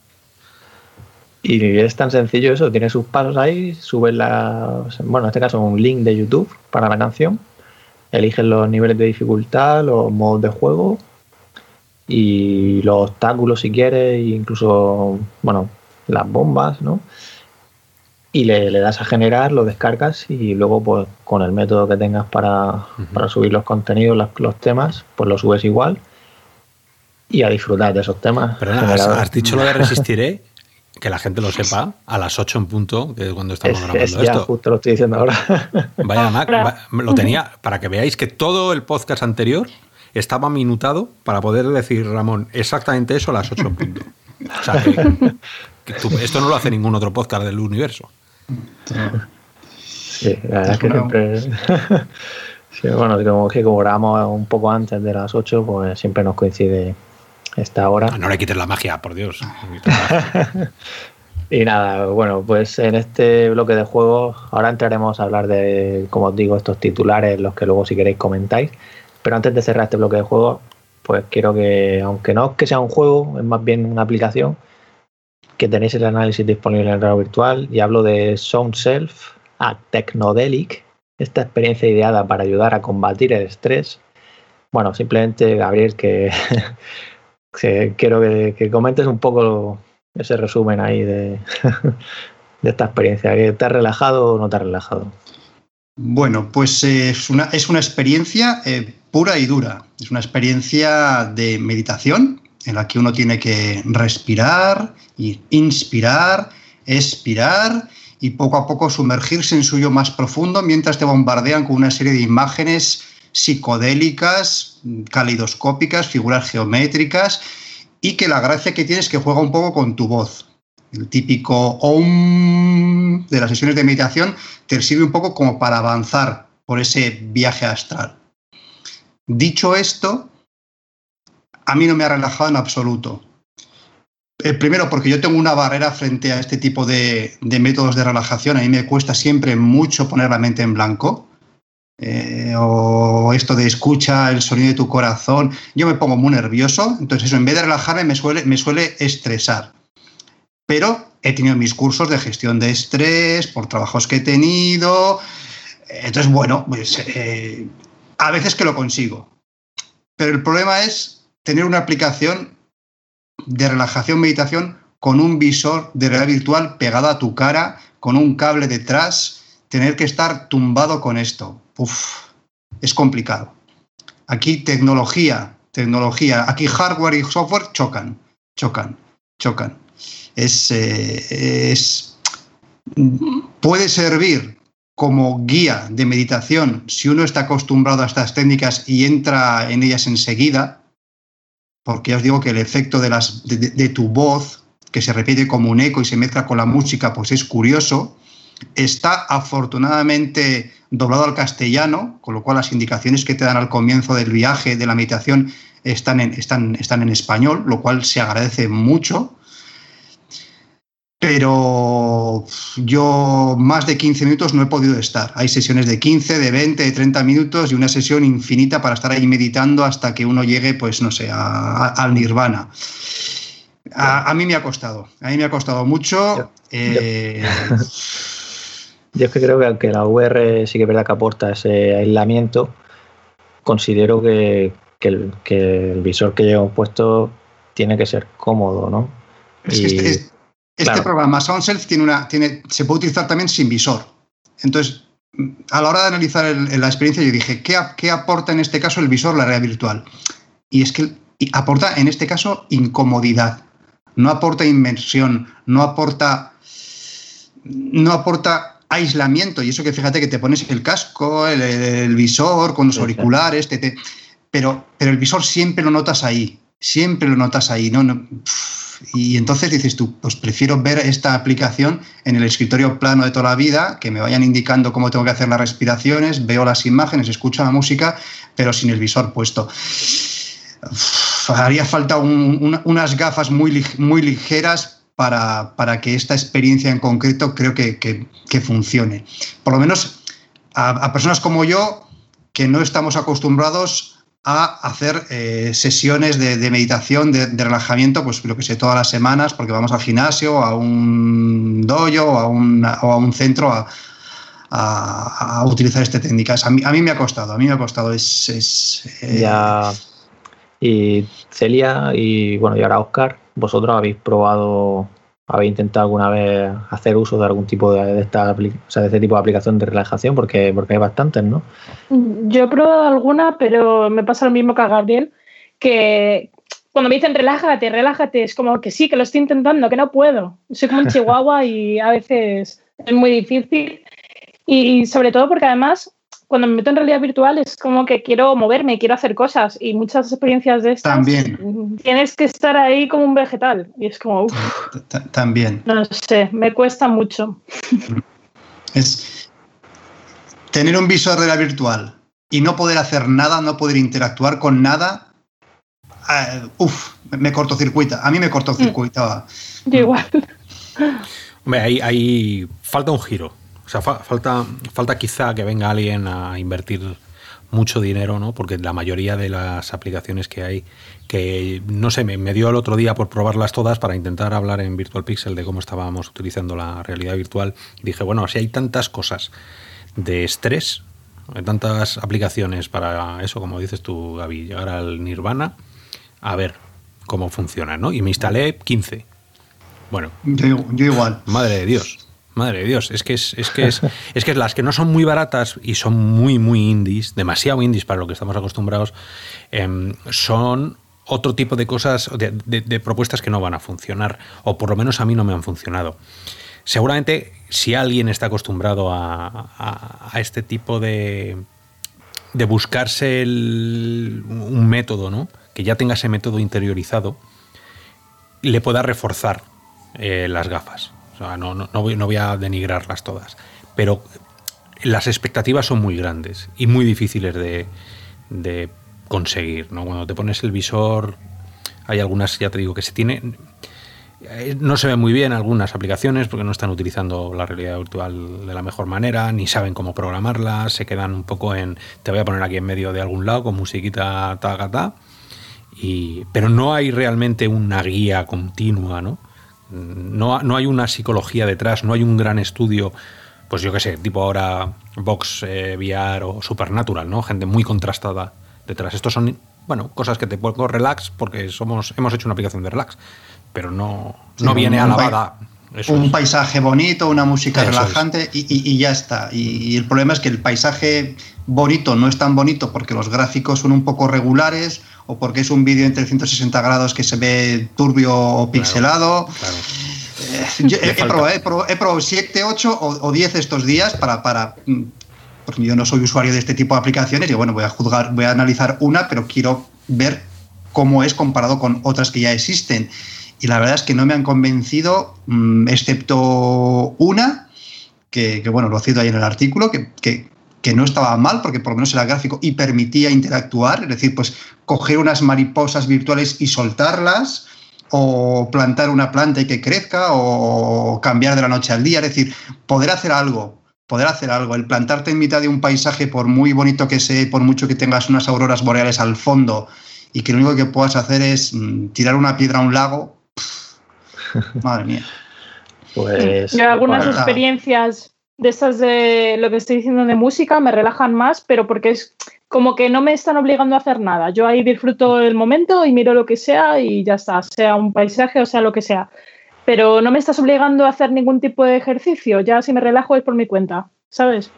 Y es tan sencillo eso, tiene sus pasos ahí, subes la, bueno, en este caso un link de YouTube para la canción, eliges los niveles de dificultad, los modos de juego y los obstáculos si quieres, e incluso, bueno, las bombas, ¿no? Y le, das a generar, lo descargas y luego pues con el método que tengas para, subir los contenidos, los, temas, pues lo subes igual y a disfrutar de esos temas. Pero has, dicho lo de resistiré que la gente lo sepa, a las 8 en punto, que es cuando estamos grabando es ya, justo lo estoy diciendo ahora. Vaya, Mac, lo tenía para que veáis que todo el podcast anterior estaba minutado para poder decir, Ramón, exactamente eso a las 8 en punto. O sea, que, esto no lo hace ningún otro podcast del universo. Sí, la verdad es que siempre. sí, bueno, como que como grabamos un poco antes de las 8, pues siempre nos coincide esta hora. No le quites la magia, por Dios. y nada, bueno, pues en este bloque de juegos ahora entraremos a hablar de, como os digo, estos titulares, los que luego si queréis comentáis. Pero antes de cerrar este bloque de juegos, pues quiero que, aunque no que sea un juego, es más bien una aplicación, que tenéis el análisis disponible en el radio virtual y hablo de SoundSelf a Technodelic, esta experiencia ideada para ayudar a combatir el estrés. Bueno, simplemente, Gabriel, que quiero que, comentes un poco ese resumen ahí de, esta experiencia. ¿Te has relajado o no te has relajado? Bueno, pues eh, es, una, es, una, experiencia eh, pura y dura. Es una experiencia de meditación en la que uno tiene que respirar, inspirar, expirar y poco a poco sumergirse en suyo más profundo mientras te bombardean con una serie de imágenes psicodélicas, calidoscópicas, figuras geométricas y que la gracia que tiene es que juega un poco con tu voz. El típico OM de las sesiones de meditación te sirve un poco como para avanzar por ese viaje astral. Dicho esto, a mí no me ha relajado en absoluto. El primero, porque yo tengo una barrera frente a este tipo de, métodos de relajación. A mí me cuesta siempre mucho poner la mente en blanco. Eh, o esto de escucha el sonido de tu corazón, yo me pongo muy nervioso, entonces eso en vez de relajarme me me suele estresar. Pero he tenido mis cursos de gestión de estrés por trabajos que he tenido, entonces bueno, pues eh, a veces que lo consigo. Pero el problema es tener una aplicación de relajación, meditación con un visor de realidad virtual pegado a tu cara, con un cable detrás, tener que estar tumbado con esto uf, es complicado. Aquí tecnología, tecnología, aquí hardware y software chocan, chocan, chocan. Es, eh, es, puede servir como guía de meditación si uno está acostumbrado a estas técnicas y entra en ellas enseguida, porque ya os digo que el efecto de, las, de tu voz, que se repite como un eco y se mezcla con la música, pues es curioso. Está afortunadamente doblado al castellano, con lo cual las indicaciones que te dan al comienzo del viaje, de la meditación, están están, están en español, lo cual se agradece mucho. Pero yo más de 15 minutos no he podido estar. Hay sesiones de 15, de 20, de 30 minutos y una sesión infinita para estar ahí meditando hasta que uno llegue, pues no sé, al nirvana. A, mí me ha costado, a mí me ha costado mucho. Eh, yo es que creo que aunque la VR sí que es verdad que aporta ese aislamiento, considero que, el, visor que llevamos puesto tiene que ser cómodo, ¿no? este, este programa SoundSelf tiene una, tiene, se puede utilizar también sin visor. Entonces, a la hora de analizar la experiencia, yo dije, ¿qué, ¿qué, aporta en este caso el visor, la realidad virtual? Y es que aporta en este caso incomodidad, no aporta inmersión, no aporta, no aporta aislamiento. Y eso que fíjate que te pones el casco, el, visor, con los auriculares, pero, pero el visor siempre lo notas ahí. siempre lo notas ahí, ¿no? no y entonces dices tú, pues prefiero ver esta aplicación en el escritorio plano de toda la vida, que me vayan indicando cómo tengo que hacer las respiraciones, veo las imágenes, escucho la música, pero sin el visor puesto. haría falta unas gafas muy, muy ligeras para, que esta experiencia en concreto creo que, funcione. Por lo menos a personas como yo, que no estamos acostumbrados a hacer eh, sesiones de, meditación, de, relajamiento, pues lo que sé, todas las semanas, porque vamos al gimnasio, a un dojo a, o a un centro a, utilizar estas técnicas. A mí, a mí, me ha costado, a mí me ha costado. Es eh, Ya. Y Celia y bueno, y ahora Oscar, vosotros habéis probado ¿Habéis intentado alguna vez hacer uso de algún tipo de, esta, o sea, de este tipo de aplicación de relajación? Porque, porque hay bastantes, ¿no? Yo he probado alguna, pero me pasa lo mismo que a Gabriel, que cuando me dicen relájate, relájate, es como que sí, que lo estoy intentando, que no puedo. Soy como un chihuahua y a veces es muy difícil. Y sobre todo porque además cuando me meto en realidad virtual es como que quiero moverme, quiero hacer cosas y muchas experiencias de estas también tienes que estar ahí como un vegetal y es como también no sé, me cuesta mucho. Es tener un visor de la virtual y no poder hacer nada, no poder interactuar con nada. Uh, uf, me cortocircuita. A mí me cortocircuitaba. igual. Hombre, ahí, ahí falta un giro o sea, falta, falta quizá que venga alguien a invertir mucho dinero, ¿no? Porque la mayoría de las aplicaciones que hay, que no sé, me, dio el otro día por probarlas todas para intentar hablar en Virtual Pixel de cómo estábamos utilizando la realidad virtual. Dije, bueno, si hay tantas cosas de estrés, hay tantas aplicaciones para eso, como dices tú, Gaby, llegar al Nirvana, a ver cómo funciona, ¿no? Y me instalé 15. Bueno. Yo, yo igual. Madre de Dios. Madre de Dios, es que es, es que es, es que las que no son muy baratas y son muy, muy indies, demasiado indies para lo que estamos acostumbrados, em, son otro tipo de cosas, de, propuestas que no van a funcionar, o por lo menos a mí no me han funcionado. Seguramente, si alguien está acostumbrado a, este tipo de, de buscarse un método, ¿no? que ya tenga ese método interiorizado, le pueda reforzar eh, las gafas no, no, no, voy, a denigrarlas todas. Pero las expectativas son muy grandes y muy difíciles de, conseguir. ¿no? Cuando te pones el visor, hay algunas, ya te digo, que se tiene. Eh, no se ven muy bien algunas aplicaciones porque no están utilizando la realidad virtual de la mejor manera, ni saben cómo programarla, se quedan un poco en. Te voy a poner aquí en medio de algún lado con musiquita ta, ta, y, pero no hay realmente una guía continua, ¿no? No, no hay una psicología detrás, no hay un gran estudio, pues yo qué sé, tipo ahora Vox eh, VR o Supernatural, ¿no? Gente muy contrastada detrás. Estos son, bueno, cosas que te pongo relax porque somos, hemos hecho una aplicación de relax, pero no, no viene alabada. un paisaje bonito, una música relajante y, ya está. y, el problema es que el paisaje bonito no es tan bonito porque los gráficos son un poco regulares o porque es un vídeo en 360 grados que se ve turbio o pixelado. he, probado, 7, 8 o, 10 estos días para, para mm, porque yo no soy usuario de este tipo de aplicaciones y bueno, voy a juzgar, voy a analizar una, pero quiero ver cómo es comparado con otras que ya existen. Y la verdad es que no me han convencido, mm, excepto una, que, bueno, lo cito ahí en el artículo, que, que, que no estaba mal porque por lo menos era gráfico y permitía interactuar, es decir, pues coger unas mariposas virtuales y soltarlas o plantar una planta y que crezca o cambiar de la noche al día, es decir, poder hacer algo, poder hacer algo, el plantarte en mitad de un paisaje por muy bonito que sea, por mucho que tengas unas auroras boreales al fondo y que lo único que puedas hacer es mm, tirar una piedra a un lago, madre mía. Pues, Yo algunas experiencias de estas de lo que estoy diciendo de música me relajan más, pero porque es como que no me están obligando a hacer nada. Yo ahí disfruto el momento y miro lo que sea y ya está, sea un paisaje o sea lo que sea. Pero no me estás obligando a hacer ningún tipo de ejercicio. Ya si me relajo es por mi cuenta, ¿sabes?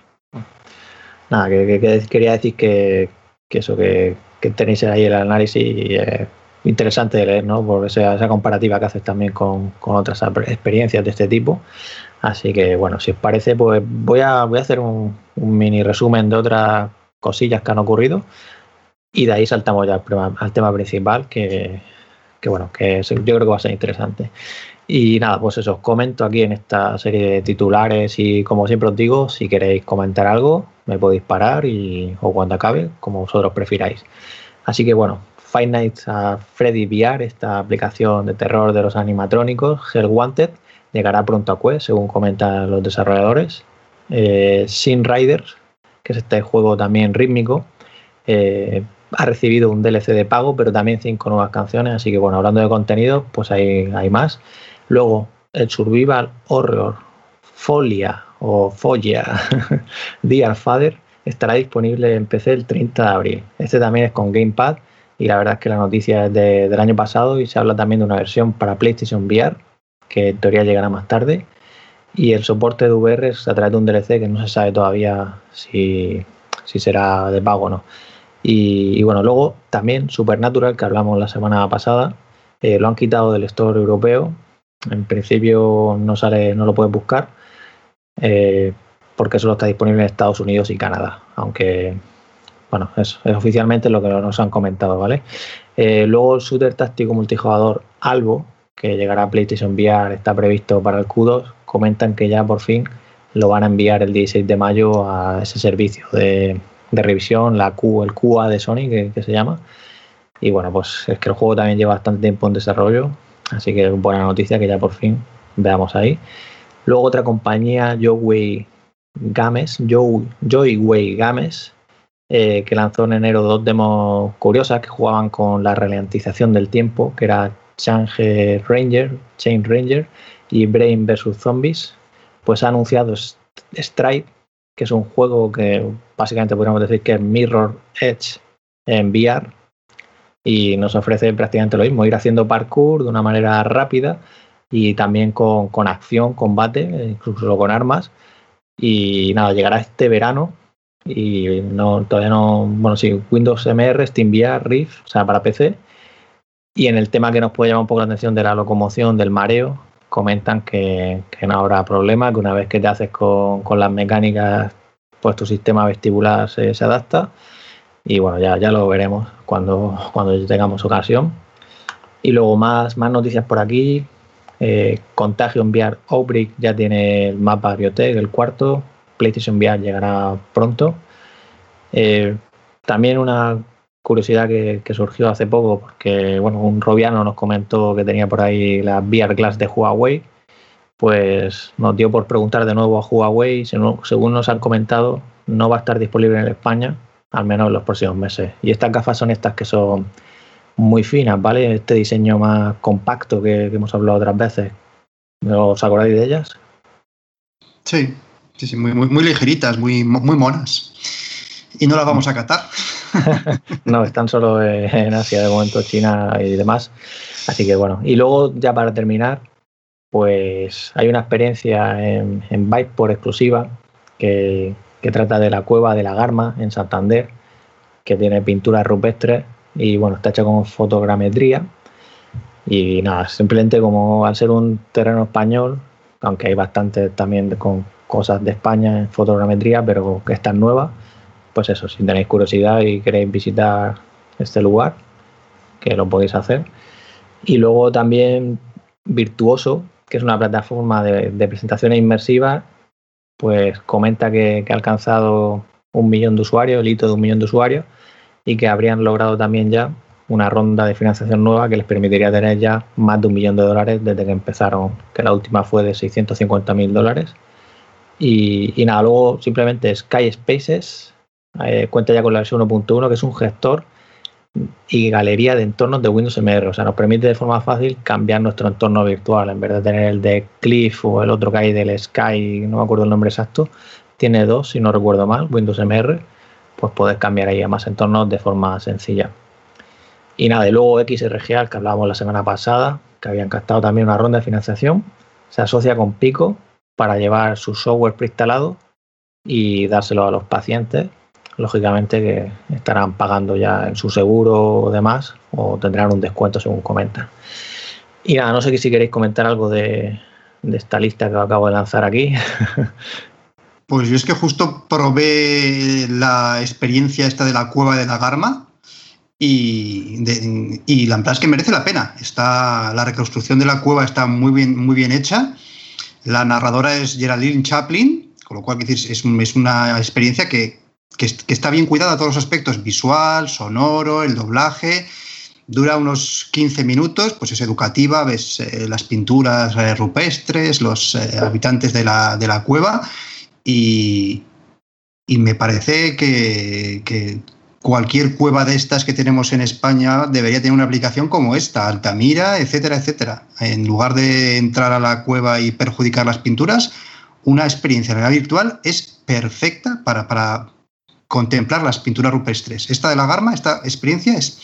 Nada, que, quería decir que, eso, que, tenéis ahí el análisis eh, interesante de leer, ¿no? Por esa, esa comparativa que haces también con otras experiencias de este tipo. Así que bueno, si os parece, pues voy a, voy a hacer un, mini resumen de otras cosillas que han ocurrido. Y de ahí saltamos ya al tema, principal, que, bueno, que yo creo que va a ser interesante. Y nada, pues eso, os comento aquí en esta serie de titulares y como siempre os digo, si queréis comentar algo, me podéis parar y, o cuando acabe, como vosotros prefiráis. Así que bueno, Five Nights at Freddy VR, esta aplicación de terror de los animatrónicos, Hell Wanted, llegará pronto a Quest, según comentan los desarrolladores. Eh, Sin Riders, que es este juego también rítmico, eh, ha recibido un DLC de pago, pero también cinco nuevas canciones, así que bueno, hablando de contenido, pues hay, hay más. Luego, el Survival Horror Folia o Folia Dear Father estará disponible en PC el 30 de abril. Este también es con Gamepad y la verdad es que la noticia es del año pasado y se habla también de una versión para PlayStation VR que en teoría llegará más tarde. Y el soporte de VR es a través de un DLC que no se sabe todavía si, será de pago o no. Y, bueno, luego también Supernatural, que hablamos la semana pasada, eh, lo han quitado del store europeo. En principio no sale, no lo puedes buscar, eh, porque solo está disponible en Estados Unidos y Canadá. Aunque, bueno, es, es oficialmente lo que nos han comentado, ¿vale? Eh, luego el shooter táctico multijugador Albo, que llegará a PlayStation VR, está previsto para el Q2, comentan que ya por fin lo van a enviar el 16 de mayo a ese servicio de, revisión, la el QA de Sony, que, se llama. Y bueno, pues es que el juego también lleva bastante tiempo en desarrollo, así que buena noticia que ya por fin veamos ahí. Luego otra compañía, Joyway Games, Joyway Games, eh, que lanzó en enero dos demos curiosas que jugaban con la ralentización del tiempo, que era Change Ranger, Chain Ranger y Brain vs. Zombies, pues ha anunciado Stripe, que es un juego que básicamente podríamos decir que es Mirror Edge en VR y nos ofrece prácticamente lo mismo, ir haciendo parkour de una manera rápida y también con, acción, combate, incluso con armas. Y nada, llegará este verano y no todavía no, bueno, sí, Windows MR, SteamVR, Rift, o sea, para PC y en el tema que nos puede llamar un poco la atención de la locomoción, del mareo, comentan que, no habrá problema, que una vez que te haces con, las mecánicas, pues tu sistema vestibular se, adapta. Y bueno, ya, ya lo veremos cuando, cuando tengamos ocasión. Y luego más, más noticias por aquí. Eh, Contagio VR Outbreak ya tiene el mapa Biotech, el cuarto. PlayStation VR llegará pronto. Eh, también una curiosidad que, surgió hace poco, porque bueno, un robiano nos comentó que tenía por ahí la VR Glass de Huawei, pues nos dio por preguntar de nuevo a Huawei, según nos han comentado, no va a estar disponible en España, al menos en los próximos meses. Y estas gafas son estas que son muy finas, ¿vale? Este diseño más compacto que, hemos hablado otras veces. ¿Os acordáis de ellas? Sí, sí, sí, muy, muy, muy ligeritas, muy, muy monas. Y no las vamos a catar. no, están solo en Asia, de momento China y demás. Así que bueno, y luego ya para terminar, pues hay una experiencia en, en por exclusiva que, trata de la cueva de la Garma en Santander, que tiene pinturas rupestres y bueno, está hecha con fotogrametría. Y nada, simplemente como al ser un terreno español, aunque hay bastante también con cosas de España en fotogrametría, pero que están nuevas, pues eso, si tenéis curiosidad y queréis visitar este lugar, que lo podéis hacer. Y luego también Virtuoso, que es una plataforma de, presentaciones inmersivas, pues comenta que, ha alcanzado un millón de usuarios, el hito de un millón de usuarios, y que habrían logrado también ya una ronda de financiación nueva que les permitiría tener ya más de un millón de dólares desde que empezaron, que la última fue de 650 mil dólares. Y, y, nada, luego simplemente Sky Spaces, eh, cuenta ya con la versión 1.1, que es un gestor y galería de entornos de Windows MR. O sea, nos permite de forma fácil cambiar nuestro entorno virtual. En vez de tener el de Cliff o el otro que hay del Sky, no me acuerdo el nombre exacto, tiene dos, si no recuerdo mal, Windows MR, pues puedes cambiar ahí a más entornos de forma sencilla. Y nada, y luego XRG, que hablábamos la semana pasada, que habían captado también una ronda de financiación, se asocia con Pico para llevar su software preinstalado y dárselo a los pacientes lógicamente que estarán pagando ya en su seguro o demás, o tendrán un descuento según comentan. Y nada, no sé si queréis comentar algo de, esta lista que acabo de lanzar aquí. Pues yo es que justo probé la experiencia esta de la cueva de la Garma y, y, la verdad es que merece la pena. Está, la reconstrucción de la cueva está muy bien, muy bien hecha. La narradora es Geraldine Chaplin, con lo cual es, es una experiencia que, que, está bien cuidada a todos los aspectos, visual, sonoro, el doblaje. Dura unos 15 minutos, pues es educativa, ves eh, las pinturas eh, rupestres, los eh, habitantes de la, de la cueva y, y, me parece que, cualquier cueva de estas que tenemos en España debería tener una aplicación como esta, Altamira, etcétera, etcétera. En lugar de entrar a la cueva y perjudicar las pinturas, una experiencia realidad virtual es perfecta para, contemplar las pinturas rupestres. Esta de la Garma, esta experiencia es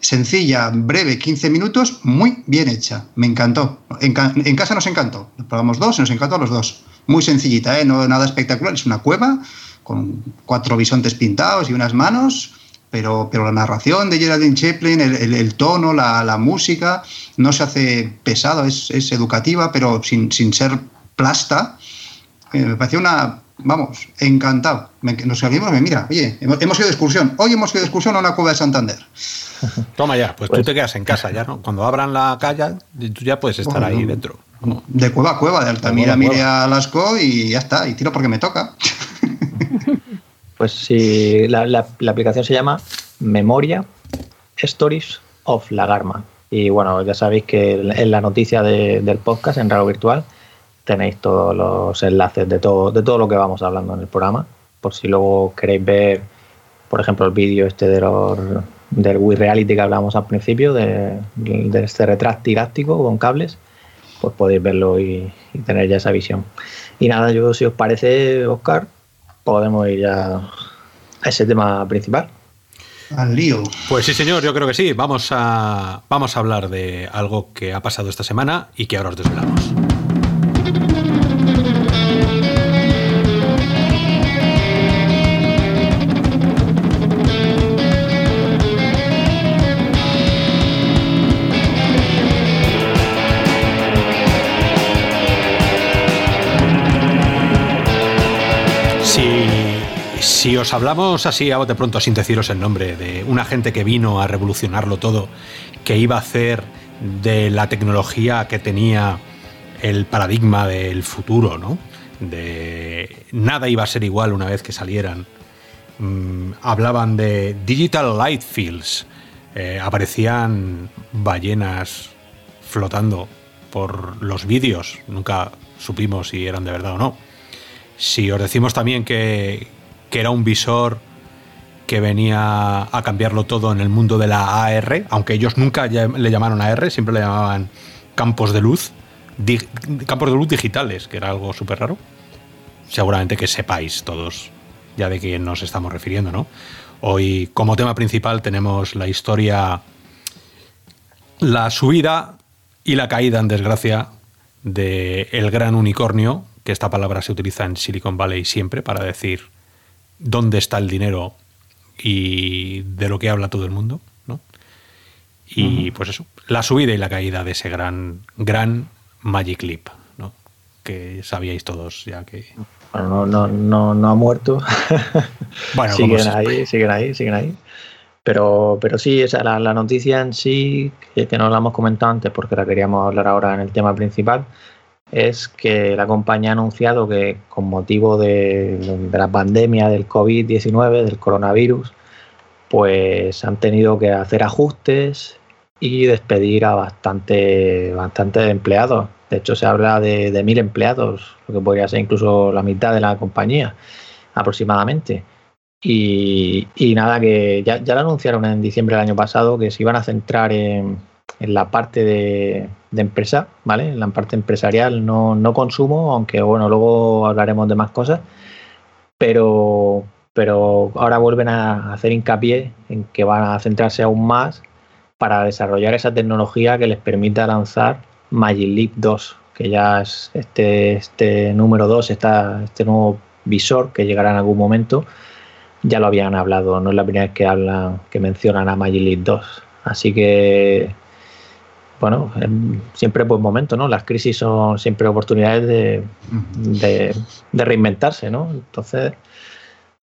sencilla, breve, 15 minutos, muy bien hecha. Me encantó. En, casa nos encantó. Probamos dos y nos encantó a los dos. Muy sencillita, ¿eh? no nada espectacular. Es una cueva con cuatro bisontes pintados y unas manos. Pero, pero la narración de Geraldine Chaplin, el, tono, la, música, no se hace pesado, es, educativa, pero sin, sin ser plasta. Eh, me pareció una vamos, encantado. nos salimos, me mira, oye, hemos, ido de excursión. Hoy hemos ido de excursión a una cueva de Santander. Toma ya, pues, tú pues- te quedas en casa ya, ¿no? Cuando abran la calle, tú ya puedes estar ahí dentro. De cueva a cueva, de Altamira mire a Lasco y ya está, y tiro porque me toca. Pues sí, la, aplicación se llama Memoria Stories of Lagarma. Y bueno, ya sabéis que en la noticia del podcast en Raro Virtual tenéis todos los enlaces de todo, de todo lo que vamos hablando en el programa, por si luego queréis ver, por ejemplo, el vídeo este de los, del Wii Reality que hablamos al principio, de, este retráctil didáctico con cables, pues podéis verlo y, tener ya esa visión. Y nada, yo si os parece, Oscar, podemos ir ya a ese tema principal. Al lío. Pues sí, señor, yo creo que sí. Vamos a, vamos a hablar de algo que ha pasado esta semana y que ahora os desvelamos. Si os hablamos así a bote pronto, sin deciros el nombre, de una gente que vino a revolucionarlo todo, que iba a hacer de la tecnología que tenía el paradigma del futuro, ¿no? De nada iba a ser igual una vez que salieran. Mm, hablaban de Digital Light Fields. Eh, aparecían ballenas flotando por los vídeos. Nunca supimos si eran de verdad o no. Si os decimos también que, que era un visor que venía a cambiarlo todo en el mundo de la AR, aunque ellos nunca le llamaron AR, siempre le llamaban campos de luz, campos de luz digitales, que era algo súper raro. Seguramente que sepáis todos ya de quién nos estamos refiriendo, ¿no? Hoy como tema principal tenemos la historia, la subida y la caída en desgracia de el gran unicornio, que esta palabra se utiliza en Silicon Valley siempre para decir dónde está el dinero y de lo que habla todo el mundo, ¿no? Y pues eso, la subida y la caída de ese gran, gran Magic Leap, ¿no? Que sabíais todos ya que... Bueno, no, no, no, ha muerto. bueno, siguen ahí, siguen ahí, siguen ahí. Pero, pero sí, esa, la, la noticia en sí, que, que no la hemos comentado antes porque la queríamos hablar ahora en el tema principal, es que la compañía ha anunciado que con motivo de, la pandemia del COVID-19, del coronavirus, pues han tenido que hacer ajustes y despedir a bastante, bastante empleados. De hecho, se habla de, mil empleados, lo que podría ser incluso la mitad de la compañía aproximadamente. Y, nada, que ya, ya lo anunciaron en diciembre del año pasado que se iban a centrar en, en la parte de, empresa, ¿vale? En la parte empresarial, no, no, consumo, aunque bueno, luego hablaremos de más cosas, pero, pero ahora vuelven a hacer hincapié en que van a centrarse aún más para desarrollar esa tecnología que les permita lanzar Magic Leap 2, que ya es este, este número 2, está este nuevo visor que llegará en algún momento. Ya lo habían hablado, no es la primera vez que hablan, que mencionan a Magic Leap 2. Así que bueno, siempre buen momento, ¿no? Las crisis son siempre oportunidades de, reinventarse, ¿no? Entonces,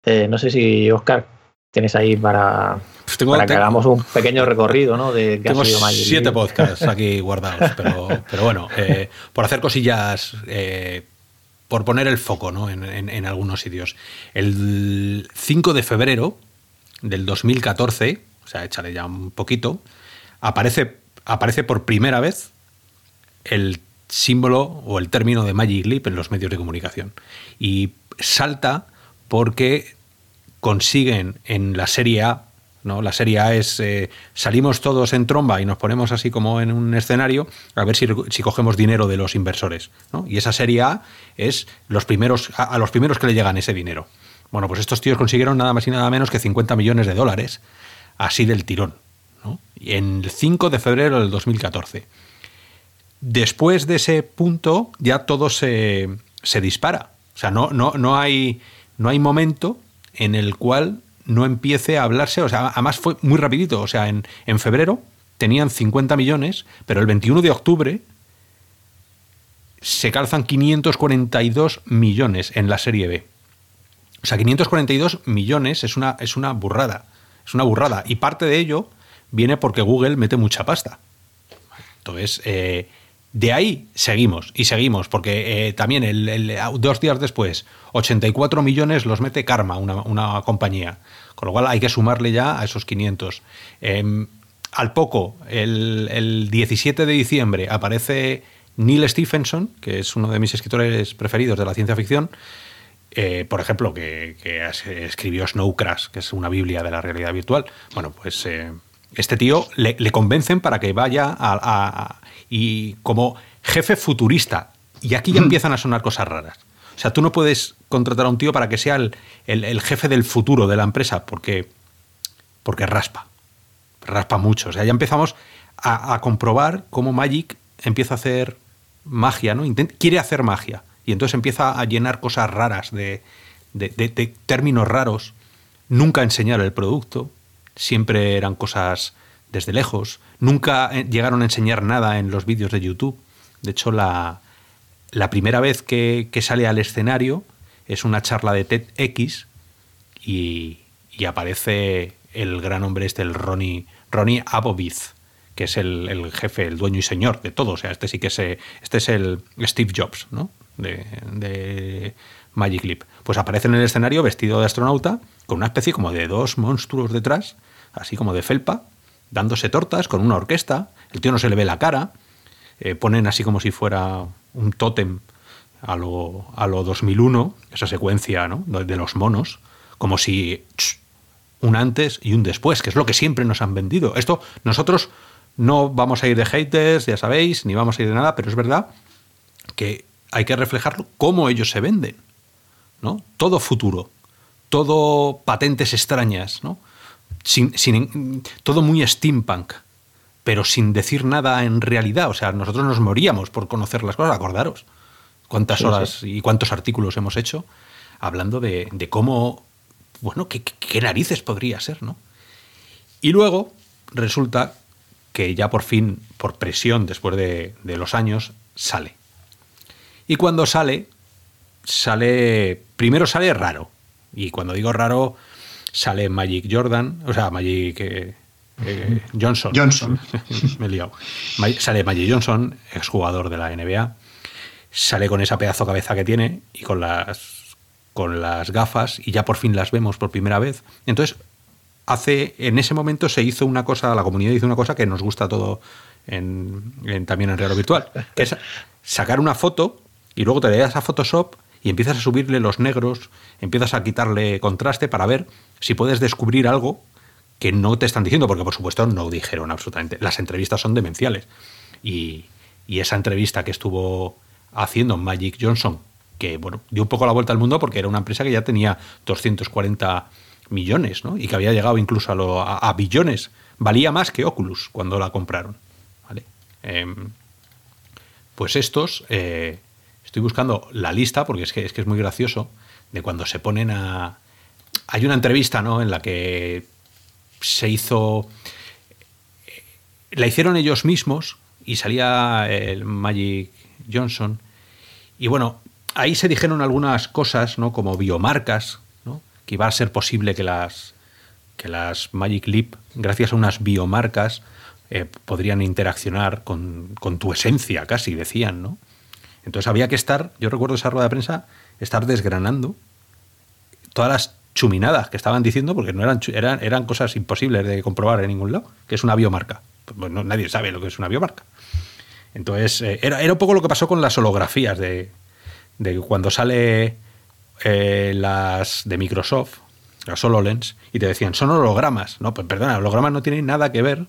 eh, no sé si, Oscar, tienes ahí para, Pues tengo- para que tengo- hagamos un pequeño recorrido, ¿no? De qué ha Tengo siete podcasts aquí guardados, pero, pero bueno, eh, por hacer cosillas, eh, por poner el foco ¿no? en, en- en algunos sitios. El 5 de febrero del 2014, o sea, échale ya un poquito, aparece, aparece por primera vez el símbolo o el término de Magic Leap en los medios de comunicación. Y salta porque consiguen en la Serie A, ¿no? La Serie A es eh, salimos todos en tromba y nos ponemos así como en un escenario a ver si, si cogemos dinero de los inversores. ¿no? Y esa Serie A es los primeros, a, a los primeros que le llegan ese dinero. Bueno, pues estos tíos consiguieron nada más y nada menos que 50 millones de dólares, así del tirón. En el 5 de febrero del 2014 después de ese punto ya todo se, se dispara. O sea, no, no, no, hay, no hay momento en el cual no empiece a hablarse. O sea, además fue muy rapidito. O sea, en, en febrero tenían 50 millones, pero el 21 de octubre se calzan 542 millones en la serie B. O sea, 542 millones es una, es una burrada. Es una burrada. Y parte de ello viene porque Google mete mucha pasta. Entonces, eh, de ahí seguimos y seguimos, porque eh, también el, dos días después, 84 millones los mete Karma, una, una compañía. Con lo cual hay que sumarle ya a esos 500. Em, al poco, el, el 17 de diciembre, aparece Neil Stephenson, que es uno de mis escritores preferidos de la ciencia ficción, eh, por ejemplo, que, escribió Snow Crash, que es una biblia de la realidad virtual. Bueno, pues este tío le, le convencen para que vaya a, a- a- y como jefe futurista. Y aquí ya empiezan a sonar cosas raras. O sea, tú no puedes contratar a un tío para que sea el, el- el jefe del futuro de la empresa, porque, porque raspa. Raspa mucho. O sea, ya empezamos a, a comprobar cómo Magic empieza a hacer magia, ¿no? Intent- quiere hacer magia. Y entonces empieza a llenar cosas raras de, de- de- de términos raros. Nunca enseñar el producto. Siempre eran cosas desde lejos. Nunca eh, llegaron a enseñar nada en los vídeos de YouTube. De hecho, la, la primera vez que, que sale al escenario es una charla de TEDx y, y aparece el gran hombre este, el Ronnie, Ronnie Abovitz, que es el, el jefe, el dueño y señor de todo. O sea, este sí que es, este es el Steve Jobs, ¿no? De, de Magic Leap. Pues aparece en el escenario vestido de astronauta, con una especie como de dos monstruos detrás, así como de felpa, dándose tortas con una orquesta. El tío no se le ve la cara. eh, ponen así como si fuera un tótem a lo, a lo 2001, esa secuencia ¿no? de los monos, como si un antes y un después, que es lo que siempre nos han vendido. Esto nosotros no vamos a ir de haters, ya sabéis, ni vamos a ir de nada, pero es verdad que hay que reflejarlo cómo ellos se venden. ¿no? Todo futuro, todo patentes extrañas, ¿no? Sin, sin- todo muy steampunk, pero sin decir nada en realidad. O sea, nosotros nos moríamos por conocer las cosas, acordaros. Cuántas Sí, horas y cuántos artículos hemos hecho hablando de, de cómo, bueno, qué, qué- qué narices podría ser, ¿no? Y luego resulta que ya por fin, por presión, después de, de los años, sale. Y cuando sale, sale. Primero sale raro. Y cuando digo raro, sale Magic Jordan, o sea, Magic eh, eh, Johnson. Johnson. Me he liado. Sale Magic Johnson, exjugador de la NBA. Sale con esa pedazo cabeza que tiene y con las, con las gafas, y ya por fin las vemos por primera vez. Entonces, hace, en ese momento se hizo una cosa, la comunidad hizo una cosa que nos gusta todo en, en- también en Real Virtual, que es sacar una foto y luego te le das a Photoshop y empiezas a subirle los negros, empiezas a quitarle contraste para ver si puedes descubrir algo que no te están diciendo, porque por supuesto no dijeron absolutamente. Las entrevistas son demenciales. Y, y esa entrevista que estuvo haciendo Magic Johnson, que dio un poco la vuelta al mundo porque era una empresa que ya tenía 240 millones, ¿no? Y que había llegado incluso a, lo- a- a billones. Valía más que Oculus cuando la compraron. ¿vale? Em, pues estos, eh, estoy buscando la lista porque es que, es que es muy gracioso, de cuando se ponen a... Hay una entrevista, ¿no? En la que se hizo... La hicieron ellos mismos y salía el Magic Johnson. Y bueno, ahí se dijeron algunas cosas, ¿no? Como biomarcas, ¿no? Que iba a ser posible que las que las Magic Leap, gracias a unas biomarcas, eh, podrían interaccionar con, con, tu esencia, casi decían, ¿no? Entonces había que estar, yo recuerdo esa rueda de prensa, estar desgranando todas las chuminadas que estaban diciendo, porque no eran, eran, eran cosas imposibles de comprobar en ningún lado, que es una biomarca. Pues nadie sabe lo que es una biomarca. Entonces, eh, era, un poco lo que pasó con las holografías de, de cuando sale eh, las de Microsoft, las HoloLens, y te decían, son hologramas. No, pues perdona, hologramas no tienen nada que ver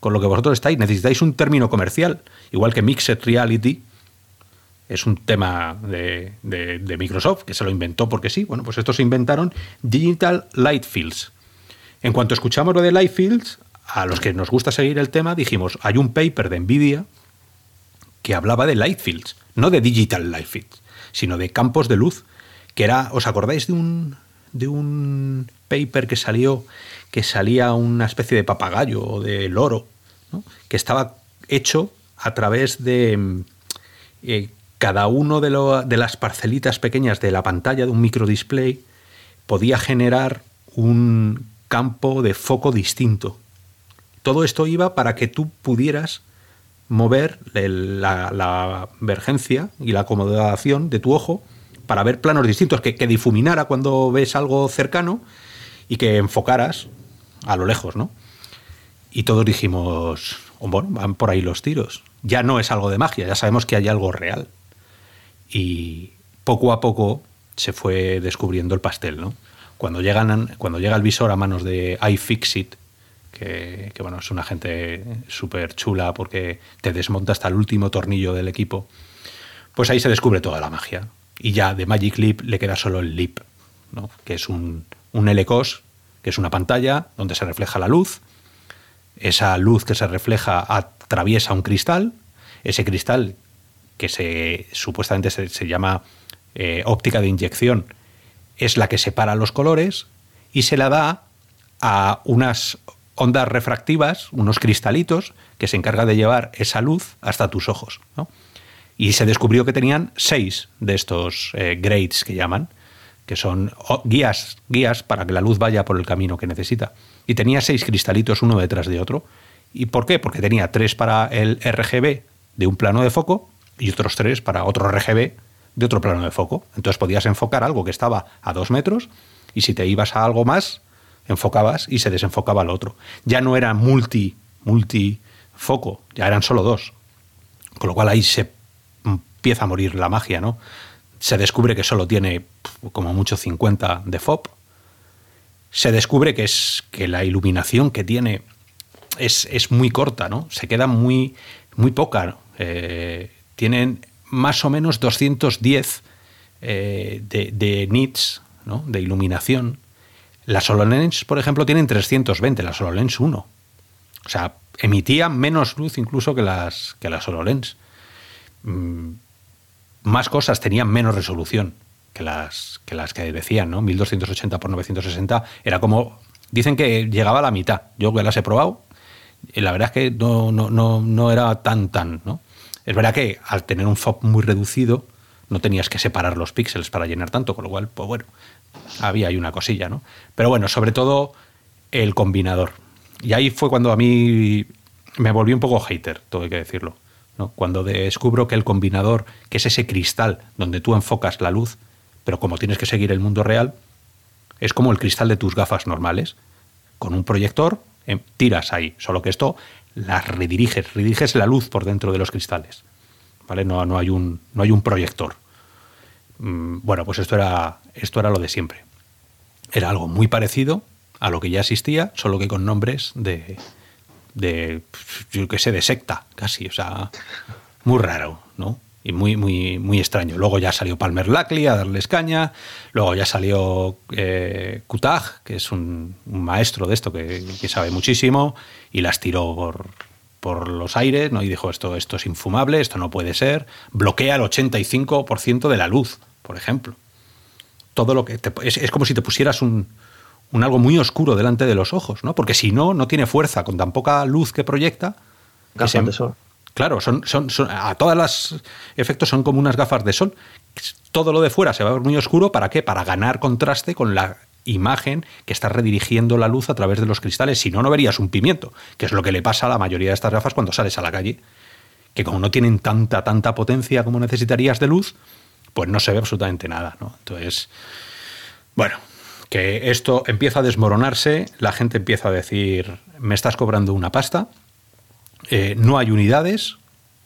con lo que vosotros estáis. Necesitáis un término comercial, igual que Mixed Reality, es un tema de, de, Microsoft, que se lo inventó porque sí. Bueno, pues estos se inventaron Digital Light Fields. En cuanto escuchamos lo de Light Fields, a los que nos gusta seguir el tema, dijimos, hay un paper de Nvidia que hablaba de Light Fields, no de Digital Light Fields, sino de campos de luz, que era, ¿os acordáis de un, de un paper que salió, que salía una especie de papagayo o de loro, que estaba hecho a través de... Eh, cada uno de, de, las parcelitas pequeñas de la pantalla de un microdisplay podía generar un campo de foco distinto. Todo esto iba para que tú pudieras mover la, vergencia y la acomodación de tu ojo para ver planos distintos, que, que, difuminara cuando ves algo cercano y que enfocaras a lo lejos, ¿no? Y todos dijimos, oh, bueno, van por ahí los tiros. Ya no es algo de magia, ya sabemos que hay algo real y poco a poco se fue descubriendo el pastel, ¿no? Cuando, llegan, cuando llega el visor a manos de iFixit, que, que bueno, es una gente súper chula porque te desmonta hasta el último tornillo del equipo, pues ahí se descubre toda la magia. Y ya de Magic Leap le queda solo el Leap, ¿no? que es un, un LCOS, que es una pantalla donde se refleja la luz. Esa luz que se refleja atraviesa un cristal. Ese cristal que se supuestamente se, llama eh, óptica de inyección, es la que separa los colores y se la da a unas ondas refractivas, unos cristalitos, que se encarga de llevar esa luz hasta tus ojos. Y se descubrió que tenían seis de estos eh, grades que llaman, que son guías, guías para que la luz vaya por el camino que necesita. Y tenía seis cristalitos uno detrás de otro. ¿Y por qué? Porque tenía tres para el RGB de un plano de foco y otros tres para otro RGB de otro plano de foco. Entonces podías enfocar algo que estaba a dos metros y si te ibas a algo más, enfocabas y se desenfocaba al otro. Ya no era multi, multi foco, ya eran solo dos. Con lo cual ahí se empieza a morir la magia, ¿no? Se descubre que solo tiene como mucho 50 de FOB. Se descubre que es que la iluminación que tiene es, es muy corta, ¿no? Se queda muy, muy poca. Eh, tienen más o menos 210 eh, de, nits, ¿no? de iluminación. Las HoloLens, por ejemplo, tienen 320, las HoloLens 1. O sea, emitían menos luz incluso que las, que las HoloLens. Mm, más cosas tenían menos resolución que las que, las que decían, ¿no? 1280 por 960 era como... Dicen que llegaba a la mitad. Yo que las he probado, y la verdad es que no, no, no, no era tan, tan, ¿no? Es verdad que al tener un FOB muy reducido no tenías que separar los píxeles para llenar tanto, con lo cual, pues bueno, había ahí una cosilla, ¿no? Pero bueno, sobre todo el combinador. Y ahí fue cuando a mí me volví un poco hater, tengo que decirlo. Cuando descubro que el combinador, que es ese cristal donde tú enfocas la luz, pero como tienes que seguir el mundo real, es como el cristal de tus gafas normales. Con un proyector em, tiras ahí, solo que esto las rediriges, rediriges la luz por dentro de los cristales. ¿Vale? No, no, hay, un, no hay un proyector. Mm, bueno, pues esto era, esto era lo de siempre. Era algo muy parecido a lo que ya existía, solo que con nombres de, de yo qué sé, de secta, casi. O sea, muy raro, ¿no? Y muy, muy, muy extraño. Luego ya salió Palmer Lackley a darles caña, luego ya salió eh, Kutaj, que es un, maestro de esto que, sabe muchísimo, y las tiró por, por los aires ¿no? y dijo esto, esto es infumable, esto no puede ser, bloquea el 85% de la luz, por ejemplo. Todo lo que es, como si te pusieras un, un algo muy oscuro delante de los ojos, ¿no? Porque si no, no tiene fuerza, con tan poca luz que proyecta. Gafas de sol. Claro, son, a todas las efectos son como unas gafas de sol. Todo lo de fuera se va a ver muy oscuro. ¿Para qué? Para ganar contraste con la imagen que está redirigiendo la luz a través de los cristales. Si no, no verías un pimiento, que es lo que le pasa a la mayoría de estas gafas cuando sales a la calle, que como no tienen tanta, tanta potencia como necesitarías de luz, pues no se ve absolutamente nada. Entonces, bueno, que esto empieza a desmoronarse, la gente empieza a decir, me estás cobrando una pasta, eh, no hay unidades,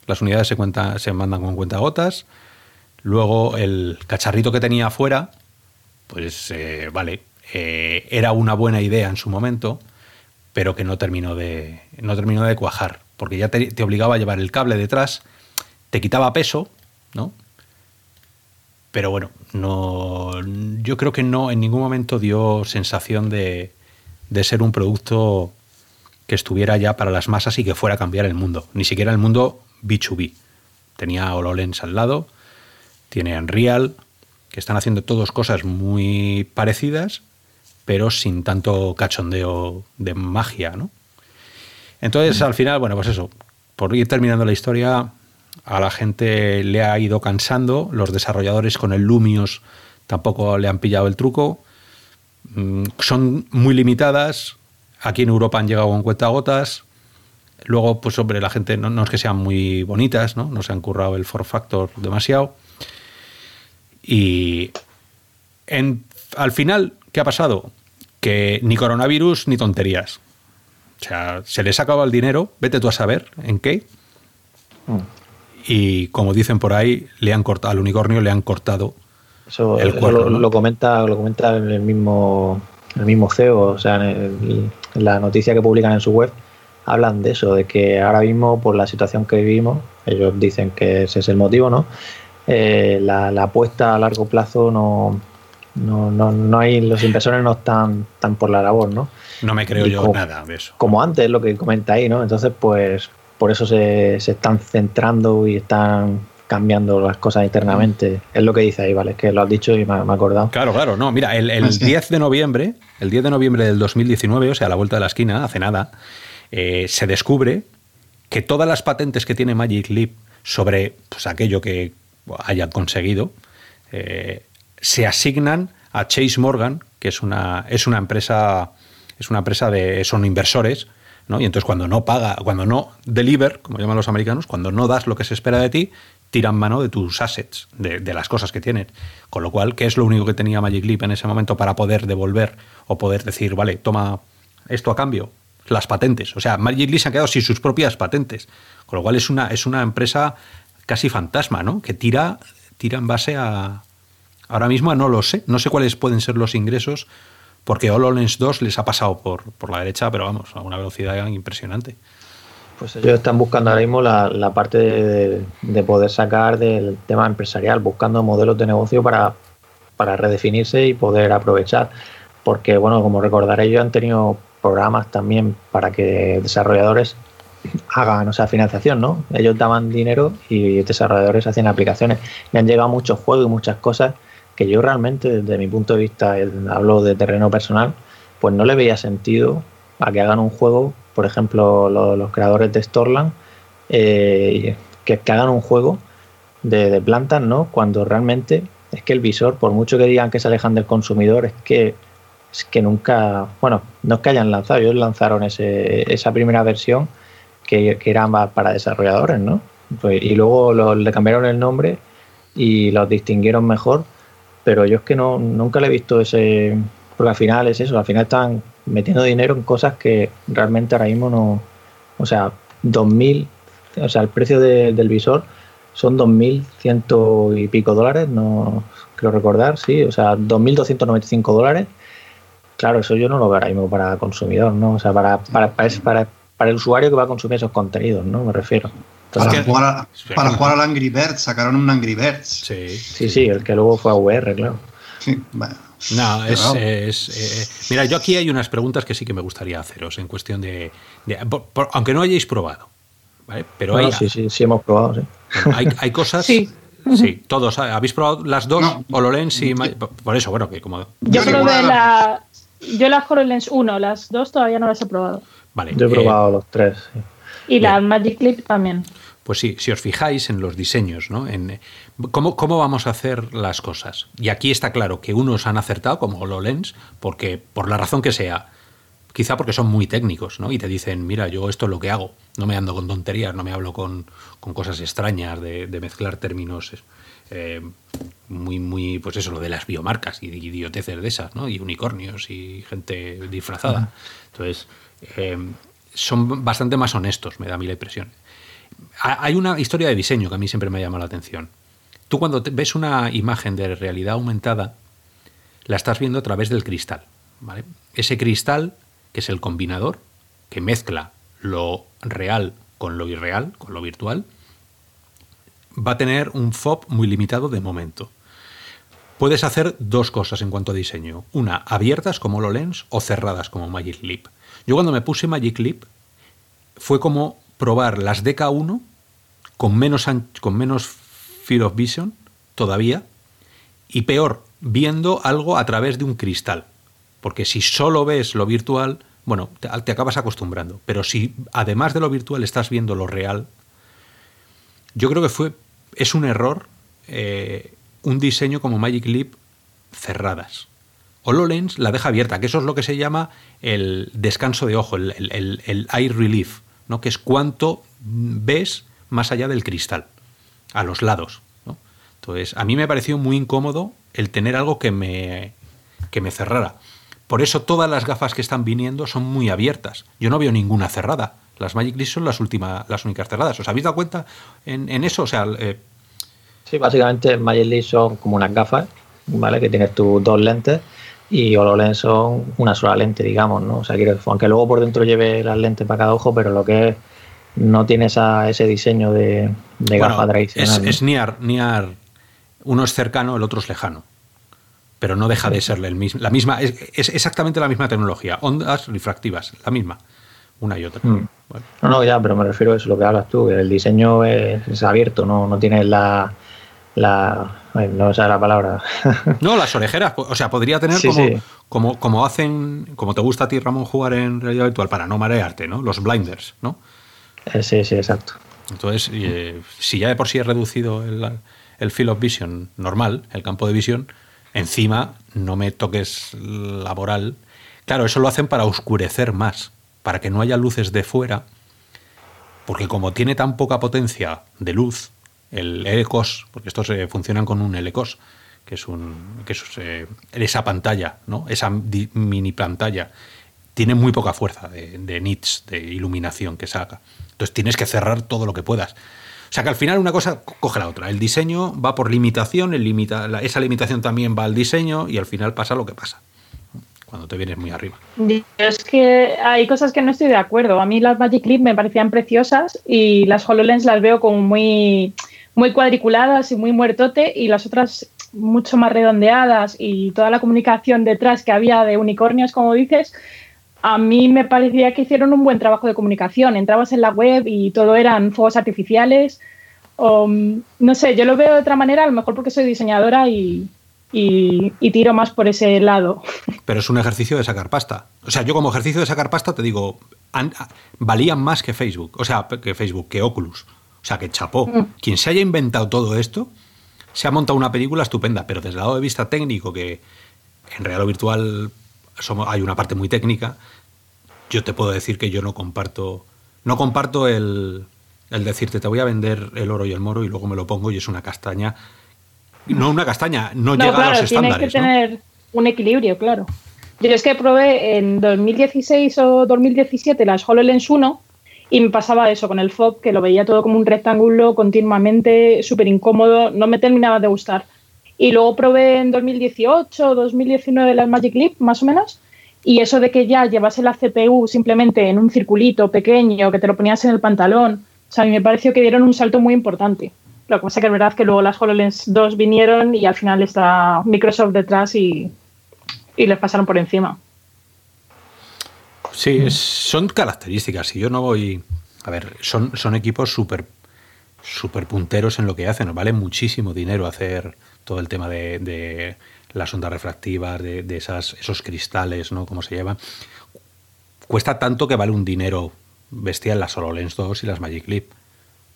las unidades se, se mandan con cuentagotas, luego el cacharrito que tenía afuera, pues eh, vale, eh, era una buena idea en su momento, pero que no terminó de, no terminó de cuajar, porque ya te, te obligaba a llevar el cable detrás, te quitaba peso, ¿no? Pero bueno, no, yo creo que no en ningún momento dio sensación de, de ser un producto que estuviera ya para las masas y que fuera a cambiar el mundo. Ni siquiera el mundo B2B. Tenía HoloLens al lado, tiene Unreal, que están haciendo todas cosas muy parecidas, pero sin tanto cachondeo de magia, ¿no? Entonces, al final, bueno, pues eso, por ir terminando la historia, a la gente le ha ido cansando, los desarrolladores con el Lumios tampoco le han pillado el truco, mm, son muy limitadas, aquí en Europa han llegado con cuentagotas, luego, pues hombre, la gente no, no es que sean muy bonitas, ¿no? no se han currado el for factor demasiado, y en, al final, ¿qué ha pasado? Que ni coronavirus ni tonterías. O sea, se les ha acabado el dinero, vete tú a saber en qué. Y como dicen por ahí, le han cortado, al unicornio le han cortado Eso, el eso cuerno. lo, ¿no? lo comenta, lo comenta el mismo, el mismo CEO, o sea, en, el- en la noticia que publican en su web, hablan de eso, de que ahora mismo, por la situación que vivimos, ellos dicen que ese es el motivo, ¿no? Eh, la, la apuesta a largo plazo no, no, no, no hay, los inversores no están, están por la labor, ¿no? No me creo Y yo como- nada de eso. como antes, lo que comenta ahí, ¿no? Entonces, pues por eso se, se están centrando y están cambiando las cosas internamente. Es lo que dice ahí, ¿vale? Es que lo has dicho y me, ha- me he acordado. Claro, claro, no, mira, el, el Ah, sí. 10 de noviembre, el 10 de noviembre del 2019, o sea, a la vuelta de la esquina, hace nada, eh, se descubre que todas las patentes que tiene Magic Leap sobre pues, aquello que hayan conseguido eh, se asignan a Chase Morgan, que es una, es una empresa, es una empresa de, son inversores, ¿no? Y entonces cuando no paga, cuando no deliver, como llaman los americanos, cuando no das lo que se espera de ti, tiran mano de tus assets, de, de las cosas que tienen. Con lo cual, ¿qué es lo único que tenía Magic Leap en ese momento para poder devolver o poder decir, vale, toma esto a cambio? Las patentes. O sea, Magic Leap se ha quedado sin sus propias patentes. Con lo cual es una, es una empresa casi fantasma, ¿no? Que tira, tira en base a. Ahora mismo no lo sé. No sé cuáles pueden ser los ingresos, porque HoloLens 2 les ha pasado por, por la derecha, pero vamos, a una velocidad impresionante. Pues ellos están buscando ahora mismo la, la parte de, de poder sacar del tema empresarial, buscando modelos de negocio para, para redefinirse y poder aprovechar. Porque, bueno, como recordaré, ellos han tenido programas también para que desarrolladores hagan, o sea, financiación, ¿no? Ellos daban dinero y desarrolladores hacían aplicaciones. Me han llegado muchos juegos y muchas cosas que yo realmente, desde mi punto de vista, hablo de terreno personal, pues no le veía sentido a que hagan un juego, por ejemplo, lo- los, creadores de Storland, eh, que, que hagan un juego de, plantas, ¿no? Cuando realmente es que el visor, por mucho que digan que se alejan del consumidor, es que es que nunca, bueno, no es que hayan lanzado, ellos lanzaron ese, esa primera versión que, que era para desarrolladores, ¿no? Pues, y luego le cambiaron el nombre y los distinguieron mejor, pero yo es que no nunca le he visto ese, porque al final es eso, al final están metiendo dinero en cosas que realmente ahora mismo no, o sea, 2.000, o sea, el precio de- del visor son 2.100 y pico dólares, no creo recordar, sí, o sea, 2.295 dólares. Claro, eso yo no lo veo ahora mismo para consumidor, ¿no? O sea, para, para, para, para, para el usuario que va a consumir esos contenidos, ¿no? Me refiero. Para, jugar, a- para jugar al Angry Birds, sacaron un Angry Birds. Sí. Sí, sí, el que luego fue a VR, claro. Sí, bueno. No, es, es, eh, mira, yo aquí hay unas preguntas que sí que me gustaría haceros en cuestión de, de- por- por- aunque no hayáis probado, ¿vale? Pero Bueno, hay, sí, sí, sí hemos probado, sí. hay, hay cosas. Sí. Sí, todos. ¿Habéis probado las dos? No. HoloLens y Por eso, bueno, que como. Yo probé la. Yo la HoloLens 1, las dos todavía no las he probado. Vale. Yo he eh, probado los tres. sí. Y la Bien. Magic Clip también. Pues sí, si os fijáis en los diseños, ¿no? En eh, cómo, cómo vamos a hacer las cosas. Y aquí está claro que unos han acertado, como HoloLens, porque por la razón que sea, quizá porque son muy técnicos, ¿no? Y te dicen, mira, yo esto es lo que hago, no me ando con tonterías, no me hablo con, con cosas extrañas de, de mezclar términos eh, muy, muy, pues eso, lo de las biomarcas y idioteces de esas, ¿no? Y unicornios y gente disfrazada. Entonces, eh, son bastante más honestos, me da a mí la impresión. Hay una historia de diseño que a mí siempre me llama la atención. Tú cuando ves una imagen de realidad aumentada, la estás viendo a través del cristal. Ese cristal que es el combinador, que mezcla lo real con lo irreal, con lo virtual, va a tener un FOB muy limitado de momento. Puedes hacer dos cosas en cuanto a diseño. Una, abiertas como HoloLens o cerradas como Magic Leap. Yo cuando me puse Magic Leap fue como probar las DK1 con menos, con menos Field of Vision todavía y peor, viendo algo a través de un cristal. Porque si solo ves lo virtual, bueno, te, acabas acostumbrando. Pero si además de lo virtual estás viendo lo real, yo creo que fue es un error eh, un diseño como Magic Leap cerradas. HoloLens la deja abierta, que eso es lo que se llama el descanso de ojo, el, el, eye relief, ¿no? que es cuánto ves más allá del cristal, a los lados. Entonces, a mí me pareció muy incómodo el tener algo que me, que me cerrara. Por eso todas las gafas que están viniendo son muy abiertas. Yo no veo ninguna cerrada. Las Magic Leap son las, últimas, las únicas cerradas. ¿Os habéis dado cuenta en, eso? O sea, eh, Sí, básicamente Magic Leap son como unas gafas, ¿vale? Que tienes tus dos lentes y HoloLens son una sola lente, digamos, ¿no? O sea, aunque luego por dentro lleve las lentes para cada ojo, pero lo que es no tiene ese diseño de, de gafa tradicional. Es, es uno es cercano, el otro es lejano pero no deja de ser el mismo, la misma, es, exactamente la misma tecnología, ondas refractivas, la misma, una y otra. Mm. No, no, ya, pero me refiero a eso, lo que hablas tú, que el diseño es, abierto, no, no tiene la, la no sé la palabra. no, las orejeras, o sea, podría tener como, Como, hacen, como te gusta a ti, Ramón, jugar en realidad virtual para no marearte, ¿no? Los blinders, ¿no? Eh, sí, sí, exacto. Entonces, eh, si ya de por sí he reducido el, el field of vision normal, el campo de visión, Encima, no me toques laboral. Claro, eso lo hacen para oscurecer más, para que no haya luces de fuera, porque como tiene tan poca potencia de luz, el LCOS, porque estos eh, funcionan con un LCOS, que es, un, que es esa pantalla, ¿no? esa mini pantalla, tiene muy poca fuerza de, de nits, de iluminación que saca. Entonces tienes que cerrar todo lo que puedas. O sea que al final una cosa coge la otra. El diseño va por limitación, esa limitación también va al diseño y al final pasa lo que pasa cuando te vienes muy arriba. Es que hay cosas que no estoy de acuerdo. A mí las Magic Leap me parecían preciosas y las HoloLens las veo como muy, muy cuadriculadas y muy muertote y las otras mucho más redondeadas y toda la comunicación detrás que había de unicornios, como dices, a mí me parecía que hicieron un buen trabajo de comunicación. Entrabas en la web y todo eran fuegos artificiales. O, no sé, yo lo veo de otra manera, a lo mejor porque soy diseñadora y, tiro más por ese lado. Pero es un ejercicio de sacar pasta. O sea, yo como ejercicio de sacar pasta te digo, valían más que Facebook, o sea, que Facebook, que Oculus. O sea, que chapó. Mm. Quien se haya inventado todo esto, se ha montado una película estupenda, pero desde el lado de vista técnico, que en real o virtual hay una parte muy técnica. Yo te puedo decir que yo no comparto, no comparto el, el decirte te voy a vender el oro y el moro y luego me lo pongo y es una castaña. No una castaña, no, llega a los estándares. Tienes que tener un equilibrio, claro. Yo es que probé en 2016 o 2017 las HoloLens 1 y me pasaba eso con el FOB, que lo veía todo como un rectángulo continuamente, súper incómodo, no me terminaba de gustar. Y luego probé en 2018 2019 las Magic Leap, más o menos. Y eso de que ya llevase la CPU simplemente en un circulito pequeño, que te lo ponías en el pantalón, o sea, a mí me pareció que dieron un salto muy importante. Lo que pasa que es verdad que luego las HoloLens 2 vinieron y al final está Microsoft detrás y, y les pasaron por encima. Sí, son características. Y yo no voy. A ver, son, son equipos súper super punteros en lo que hacen. Nos vale muchísimo dinero hacer todo el tema de, las ondas refractivas, de, esas, esos cristales, ¿no? Como se llaman. Cuesta tanto que vale un dinero bestial las HoloLens 2 y las Magic Leap.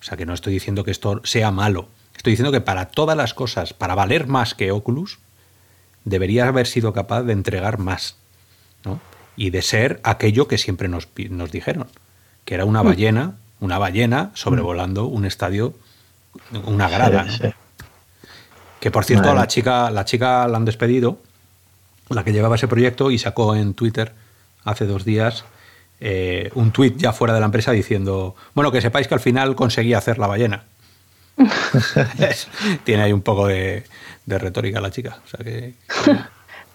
O sea que no estoy diciendo que esto sea malo. Estoy diciendo que para todas las cosas, para valer más que Oculus, debería haber sido capaz de entregar más. ¿no? Y de ser aquello que siempre nos, nos dijeron, que era una mm. ballena, una ballena sobrevolando un estadio, una grada. Que por cierto, la chica, la chica la han despedido, la que llevaba ese proyecto, y sacó en Twitter hace dos días eh, un tuit ya fuera de la empresa diciendo, bueno, que sepáis que al final conseguí hacer la ballena. Tiene ahí un poco de, retórica la chica.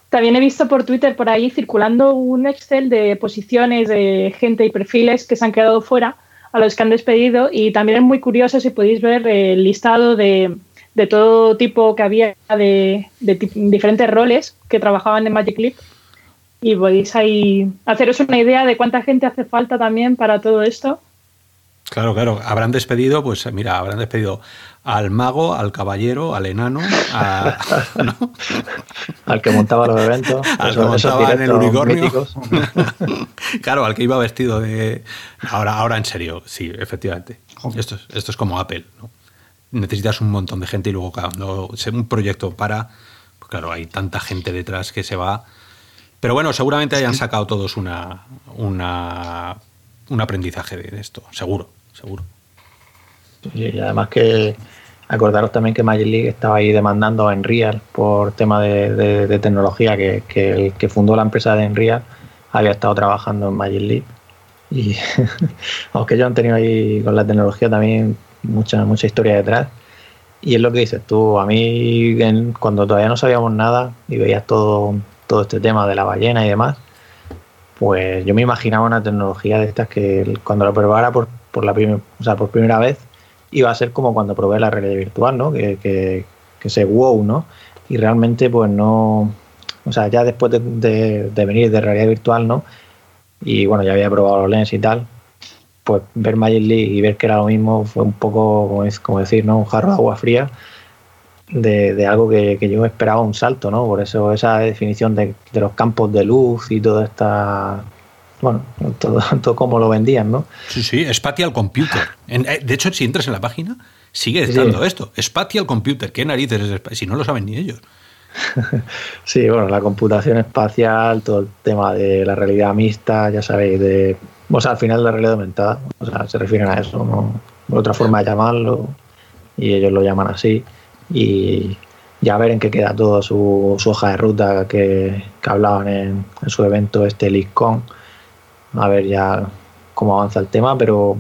También he visto por Twitter por ahí circulando un Excel de posiciones de gente y perfiles que se han quedado fuera a los que han despedido y también es muy curioso si podéis ver el listado de, de todo tipo que había de, diferentes roles que trabajaban en Magic Leap y podéis ahí haceros una idea de cuánta gente hace falta también para todo esto. Claro, claro. Habrán despedido, pues mira, habrán despedido al mago, al caballero, al enano, al que montaba los eventos, al que montaba en el unicornio. claro, al que iba vestido de. Ahora, ahora en serio, sí, efectivamente. Esto es, esto es como Apple, ¿no? Necesitas un montón de gente y luego cuando un proyecto para, pues claro, hay tanta gente detrás que se va. Pero bueno, seguramente hayan sacado todos una, una, un aprendizaje de esto, seguro, seguro. y además que acordaros también que Magic League estaba ahí demandando a Enreal por tema de, tecnología, que, el que fundó la empresa de Enreal había estado trabajando en Magic League. Y aunque ellos han tenido ahí con la tecnología también mucha, mucha historia detrás. Y es lo que dices tú, a mí cuando todavía no sabíamos nada y veías todo, todo este tema de la ballena y demás, pues yo me imaginaba una tecnología de estas que cuando lo probara por, por la o sea, por primera vez iba a ser como cuando probé la realidad virtual, ¿no? Que, que, que se wow, ¿no? Y realmente pues no, o sea, ya después de, de venir de realidad virtual, ¿no? Y bueno, ya había probado los lens y tal, pues ver Magic League y ver que era lo mismo fue un poco, como, es, como decir, ¿no? un jarro de agua fría de, algo que, yo esperaba un salto, ¿no? Por eso esa definición de, los campos de luz y toda esta bueno, todo, todo como lo vendían, ¿no? Sí, sí, Spatial Computer. Eh, de hecho, si entras en la página, sigue estando esto. Spatial Computer. ¿Qué narices es Si no lo saben ni ellos. sí, bueno, la computación espacial, todo el tema de la realidad mixta, ya sabéis, de o sea, al final la realidad aumentada, o sea, se refieren a eso, ¿no? otra forma de llamarlo, y ellos lo llaman así, y ya ver en qué queda toda su, hoja de ruta que, hablaban en, su evento este LeakCon, a ver ya cómo avanza el tema, pero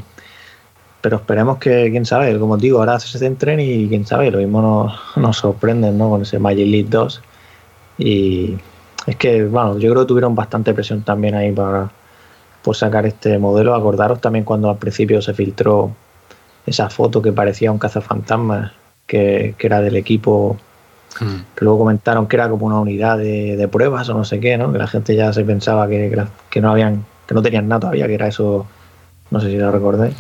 pero esperemos que, quién sabe, como digo, ahora se centren y quién sabe, lo mismo nos, nos sorprenden ¿no? con ese Magic League 2. Y es que, bueno, yo creo que tuvieron bastante presión también ahí para, por sacar este modelo. Acordaros también cuando al principio se filtró esa foto que parecía un cazafantasmas, que, que era del equipo, hmm. que luego comentaron que era como una unidad de, pruebas o no sé qué, ¿no? Que la gente ya se pensaba que, que, no habían, que no tenían nada todavía, que era eso, no sé si lo recordáis.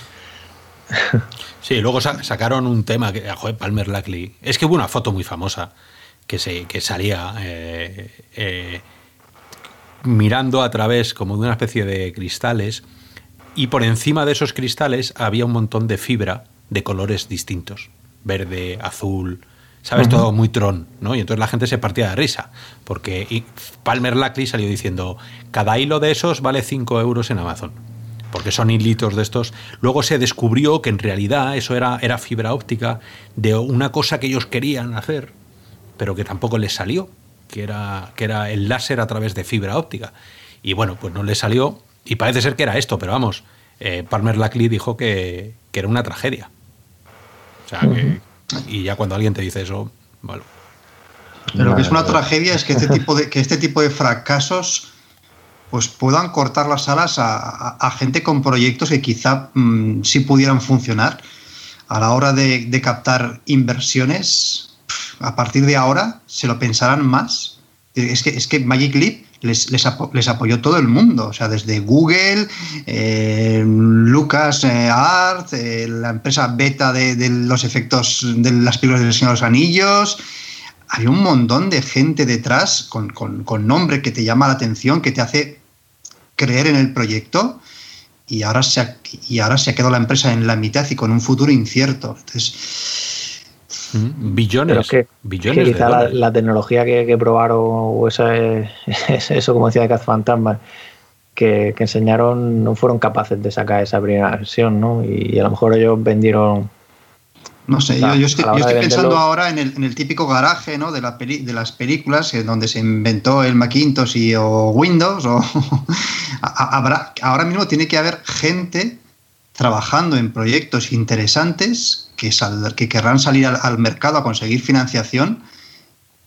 Sí, luego sacaron un tema que, joder, Palmer Lackley. Es que hubo una foto muy famosa que se que salía eh, eh, mirando a través como de una especie de cristales y por encima de esos cristales había un montón de fibra de colores distintos, verde, azul, sabes, todo muy tron, ¿no? Y entonces la gente se partía de risa, porque Palmer Lackley salió diciendo, cada hilo de esos vale 5 euros en Amazon, porque son hilitos de estos. Luego se descubrió que en realidad eso era, era fibra óptica de una cosa que ellos querían hacer, pero que tampoco les salió, que era, que era el láser a través de fibra óptica. Y bueno, pues no le salió, y parece ser que era esto, pero vamos, eh, Palmer Lackley dijo que, era una tragedia. O sea, que, y ya cuando alguien te dice eso, bueno. Pero lo que es una tragedia es que este tipo de, que este tipo de fracasos pues puedan cortar las alas a, gente con proyectos que quizá mm, sí pudieran funcionar a la hora de, de captar inversiones a partir de ahora se lo pensarán más. Es que, es que Magic Leap les, les, apoyó todo el mundo, o sea, desde Google, eh, Lucas eh, Art, eh, la empresa beta de, los efectos de las películas del Señor de los Anillos. Hay un montón de gente detrás con, con, nombre que te llama la atención, que te hace creer en el proyecto. y ahora se ha, y ahora se ha quedado la empresa en la mitad y con un futuro incierto. Entonces, mm, billones, que, billones quizá la, tecnología que, probaron o esa, eso como decía de Caz Fantasma que, que, enseñaron no fueron capaces de sacar esa primera versión, ¿no? Y, a lo mejor ellos vendieron no sé, yo, estoy, pensando ahora en el, típico garaje ¿no? de, la de las películas en donde se inventó el Macintosh y, o Windows. O habrá, ahora mismo tiene que haber gente trabajando en proyectos interesantes que, que querrán salir al, mercado a conseguir financiación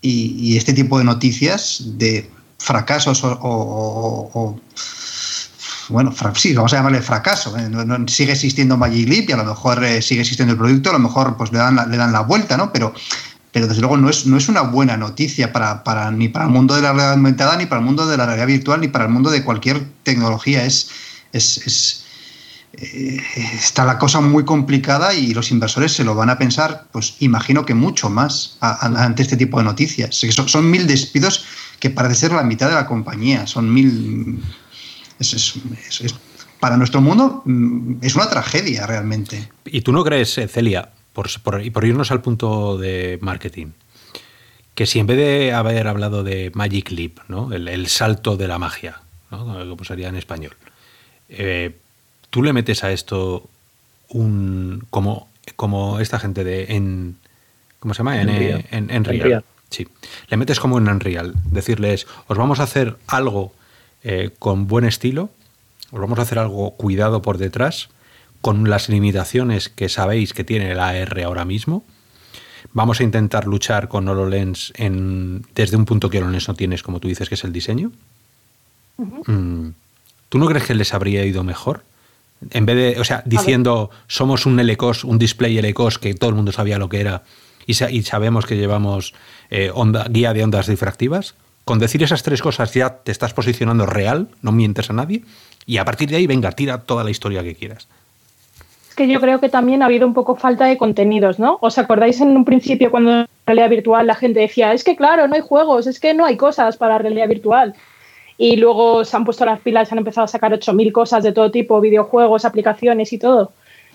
y, este tipo de noticias de fracasos o bueno, sí, vamos a llamarle fracaso. ¿eh? sigue existiendo Magic y a lo mejor eh, sigue existiendo el producto, a lo mejor pues le dan la, le dan la vuelta, ¿no? Pero, pero desde luego no es, no es una buena noticia para, para, ni para el mundo de la realidad aumentada, ni para el mundo de la realidad virtual, ni para el mundo de cualquier tecnología. Es, es, eh, está la cosa muy complicada y los inversores se lo van a pensar, pues imagino que mucho más ante este tipo de noticias. Son, son mil despidos que parece ser la mitad de la compañía, son mil para nuestro mundo mm, es una tragedia realmente. ¿Y tú no crees, eh, Celia, por, y por irnos al punto de marketing, que si en vez de haber hablado de Magic Leap, ¿no? el, salto de la magia, ¿no? como sería en español, eh, tú le metes a esto un como, como esta gente de en ¿cómo se llama? En, en, en, Sí. Le metes como en Unreal. Decirles, os vamos a hacer algo eh, con buen estilo, os vamos a hacer algo cuidado por detrás, con las limitaciones que sabéis que tiene la AR ahora mismo. Vamos a intentar luchar con HoloLens en, desde un punto que HoloLens no tienes, como tú dices, que es el diseño. Mm. ¿Tú no crees que les habría ido mejor? En vez de, o sea, diciendo somos un LCOS, un display LCOS que todo el mundo sabía lo que era y, sabemos que llevamos eh, onda, guía de ondas difractivas, con decir esas tres cosas ya te estás posicionando real, no mientes a nadie, y a partir de ahí, venga, tira toda la historia que quieras. Es que yo creo que también ha habido un poco falta de contenidos, ¿no? ¿Os acordáis en un principio cuando en realidad virtual la gente decía, es que claro, no hay juegos, es que no hay cosas para realidad virtual? Y luego se han puesto las pilas, se han empezado a sacar 8.000 cosas de todo tipo, videojuegos, aplicaciones y todo.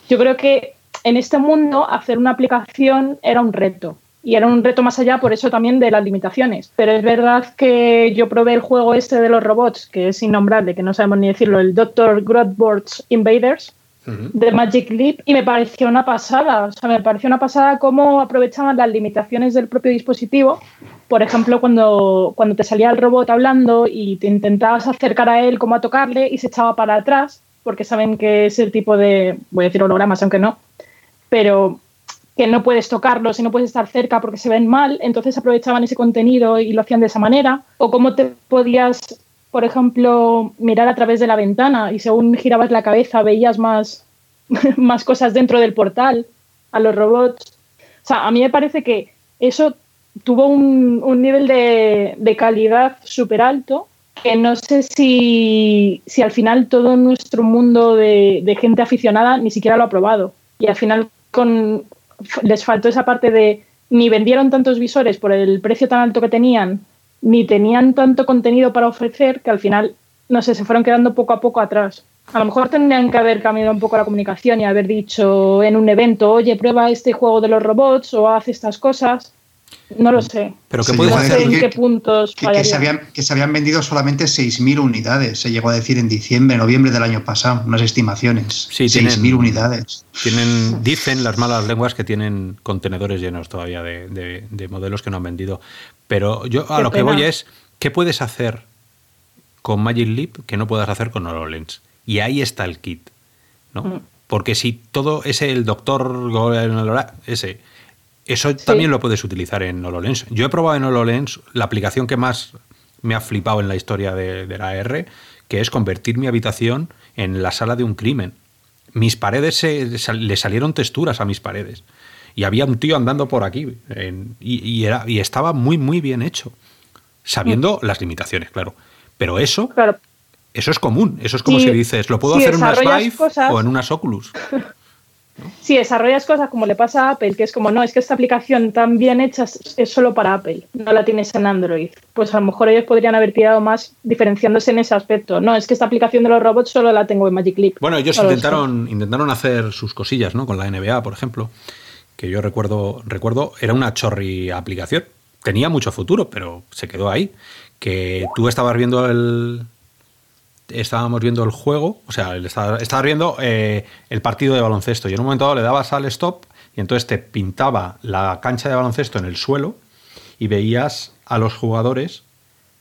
Yo creo que en este mundo hacer una aplicación era un reto y era un reto más allá por eso también de las limitaciones. Pero es verdad que yo probé el juego este de los robots, que es innombrable, que no sabemos ni decirlo, el Dr. Grotbort's Invaders de Magic Leap y me pareció una pasada, o sea, me pareció una pasada cómo aprovechaban las limitaciones del propio dispositivo. Por ejemplo, cuando, cuando te salía el robot hablando y te intentabas acercar a él como a tocarle y se echaba para atrás, porque saben que es el tipo de, voy a decir hologramas, aunque no, pero que no puedes tocarlos y no puedes estar cerca porque se ven mal, entonces aprovechaban ese contenido y lo hacían de esa manera. O cómo te podías, por ejemplo, mirar a través de la ventana y según girabas la cabeza veías más, más cosas dentro del portal a los robots. O sea, a mí me parece que eso tuvo un, nivel de, calidad súper alto que no sé si, si, al final todo nuestro mundo de, de gente aficionada ni siquiera lo ha probado. Y al final con les faltó esa parte de ni vendieron tantos visores por el precio tan alto que tenían, ni tenían tanto contenido para ofrecer que al final, no sé, se fueron quedando poco a poco atrás. A lo mejor tendrían que haber cambiado un poco la comunicación y haber dicho en un evento, oye, prueba este juego de los robots o haz estas cosas. No lo sé. Pero que puede ser en qué puntos que, se habían, que se habían vendido solamente 6.000 unidades, se llegó a decir en diciembre, noviembre del año pasado, unas estimaciones. Sí, 6.000 unidades. Tienen, dicen las malas lenguas que tienen contenedores llenos todavía de, modelos que no han vendido. Pero yo a lo que voy es, ¿qué puedes hacer con Magic Leap que no puedas hacer con HoloLens? Y ahí está el kit, ¿no? Mm. Porque si todo ese, el doctor, ese eso también lo puedes utilizar en HoloLens. Yo he probado en HoloLens la aplicación que más me ha flipado en la historia de, la R, que es convertir mi habitación en la sala de un crimen. Mis paredes le salieron texturas a mis paredes. Y había un tío andando por aquí. y, era, y estaba muy, muy bien hecho. Sabiendo mm. las limitaciones, claro. Pero eso, eso es común. Eso es como si dices, lo puedo hacer en unas Vive o en unas Oculus. Sí, desarrollas cosas como le pasa a Apple, que es como, no, es que esta aplicación tan bien hecha es, solo para Apple, no la tienes en Android. Pues a lo mejor ellos podrían haber tirado más diferenciándose en ese aspecto. No, es que esta aplicación de los robots solo la tengo en Magic Leap. Bueno, ellos intentaron, intentaron hacer sus cosillas, ¿no? Con la NBA, por ejemplo, que yo recuerdo, recuerdo, era una chorri aplicación. Tenía mucho futuro, pero se quedó ahí. Que tú estabas viendo el. Estábamos viendo el juego, o sea, estabas estabas viendo eh, el partido de baloncesto y en un momento dado le dabas al stop y entonces te pintaba la cancha de baloncesto en el suelo y veías a los jugadores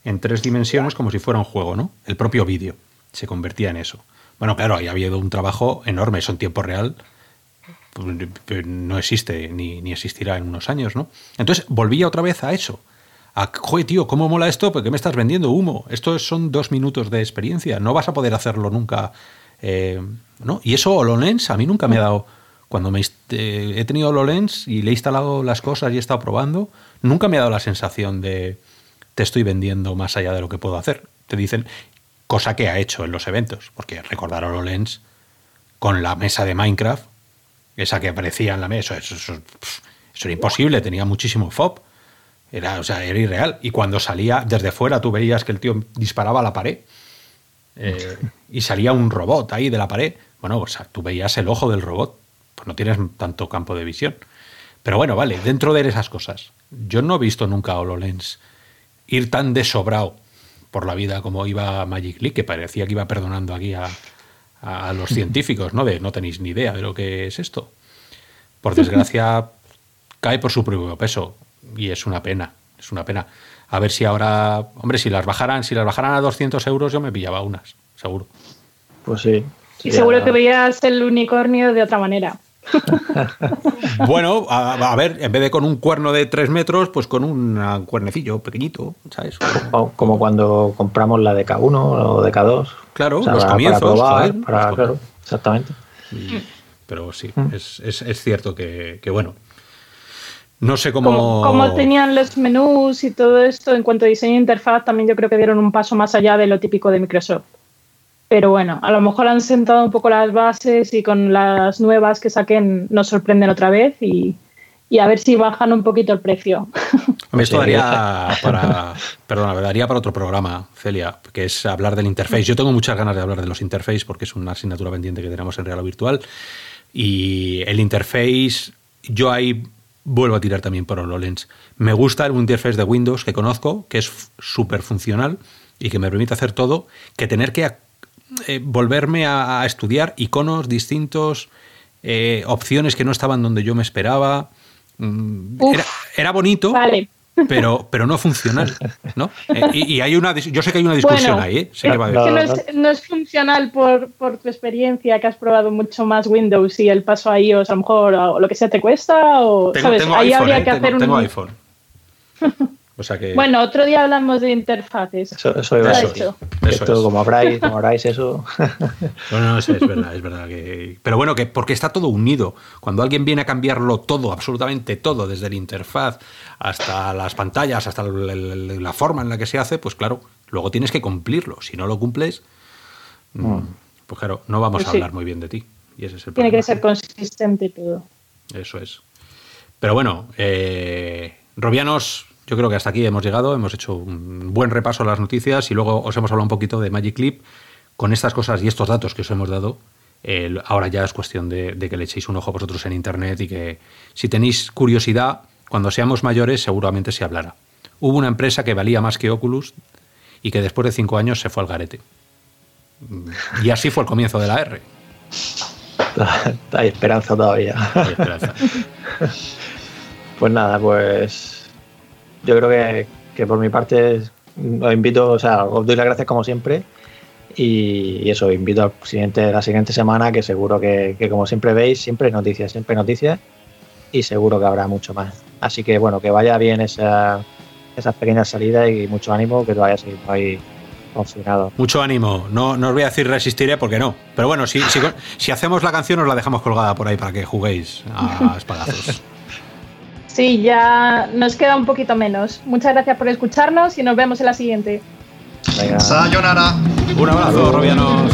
en tres dimensiones como si fuera un juego, ¿no? El propio vídeo se convertía en eso. Bueno, claro, ahí ha habido un trabajo enorme, eso en tiempo real pues, no existe ni, ni existirá en unos años, ¿no? Entonces volvía otra vez a eso. A, Joder, tío, ¿cómo mola esto? ¿Por qué me estás vendiendo humo? Esto son dos minutos de experiencia. No vas a poder hacerlo nunca. eh, ¿no? Y eso HoloLens a mí nunca me ha dado. Cuando me, eh, he tenido HoloLens y le he instalado las cosas y he estado probando, nunca me ha dado la sensación de te estoy vendiendo más allá de lo que puedo hacer. Te dicen, cosa que ha hecho en los eventos, porque recordar HoloLens con la mesa de Minecraft, esa que aparecía en la mesa, eso, eso era imposible, tenía muchísimo FOB. Era, o sea, era irreal. Y cuando salía desde fuera, tú veías que el tío disparaba a la pared eh, y salía un robot ahí de la pared. Bueno, o sea, tú veías el ojo del robot, pues no tienes tanto campo de visión. Pero bueno, vale, dentro de esas cosas, yo no he visto nunca a HoloLens ir tan desobrado por la vida como iba Magic Leap, que parecía que iba perdonando aquí a, a los científicos, ¿no? De no tenéis ni idea de lo que es esto. Por desgracia, cae por su propio peso y es una pena, es una pena. A ver si ahora, hombre, si las bajaran, si las bajaran a 200 euros, yo me pillaba unas, seguro. Pues sí. Y seguro que veías el unicornio de otra manera. Bueno, a, a ver, en vez de con un cuerno de 3 metros, pues con un cuernecillo pequeñito, ¿sabes? o Como cuando compramos la de K1 o de K2. Claro, O sea, los para- comienzos. Para probar, joder, para- claro, exactamente. Y- pero sí, Mm. es, es- es cierto que, que, bueno. No sé cómo. Como, como tenían los menús y todo esto, en cuanto a diseño de interfaz, también yo creo que dieron un paso más allá de lo típico de Microsoft. Pero bueno, a lo mejor han sentado un poco las bases y con las nuevas que saquen nos sorprenden otra vez y, y a ver si bajan un poquito el precio. Hombre, esto daría para. Perdona, daría para otro programa, Celia, que es hablar del interface. Yo tengo muchas ganas de hablar de los interface porque es una asignatura pendiente que tenemos en Real o Virtual. Y el interface, yo ahí vuelvo a tirar también por HoloLens. Me gusta el interface de Windows que conozco, que es súper funcional y que me permite hacer todo, que tener que eh, volverme a, a estudiar iconos distintos, eh, opciones que no estaban donde yo me esperaba. Mm, Uf. Era, era bonito, Vale. Pero, pero no funcional, ¿no? Eh, y, y hay una, yo sé que hay una discusión Bueno, ahí, ¿eh? Sé que va a no, haber- que no es, no es funcional por, por tu experiencia, que has probado mucho más Windows y el paso a iOS a lo mejor o lo que sea te cuesta o Tengo, ¿sabes? tengo ahí iPhone, habría ¿eh? que tengo, hacer un tengo iPhone. O sea que. Bueno, otro día hablamos de interfaces. Eso, eso iba a Eso. Eso Esto, es. como habráis, como habráis eso. No, no, es, es verdad, es verdad que. Pero bueno, que porque está todo unido. Cuando alguien viene a cambiarlo todo, absolutamente todo, desde la interfaz hasta las pantallas, hasta el- el- la forma en la que se hace, pues claro, luego tienes que cumplirlo. Si no lo cumples, mm, pues claro, no vamos Pues a sí. hablar muy bien de ti. Y ese es el Tiene problema. que ser consistente todo. Eso es. Pero bueno, eh, Robianos, yo creo que hasta aquí hemos llegado. Hemos hecho un buen repaso a las noticias y luego os hemos hablado un poquito de Magic Leap. Con estas cosas y estos datos que os hemos dado, eh, ahora ya es cuestión de, de que le echéis un ojo vosotros en internet y que si tenéis curiosidad, cuando seamos mayores seguramente se hablará. Hubo una empresa que valía más que Oculus y que después de cinco años se fue al garete. Mm, Y así fue el comienzo de la R. Hay esperanza todavía. Hay esperanza. Pues nada, pues yo creo que, que por mi parte os invito, o sea, os doy las gracias como siempre y, eso, invito al siguiente, la siguiente semana que seguro que, que como siempre veis, siempre hay noticias, siempre hay noticias y seguro que habrá mucho más. Así que bueno, que vaya bien esa, esas pequeñas salidas y mucho ánimo, que vaya seguimos ahí confinados. Mucho ánimo. No, no os voy a decir resistiré porque no. Pero bueno, si, si, si hacemos la canción os la dejamos colgada por ahí para que juguéis a espadazos. Sí, ya nos queda un poquito menos. Muchas gracias por escucharnos y nos vemos en la siguiente. Venga. Sayonara. Un abrazo, Robianos.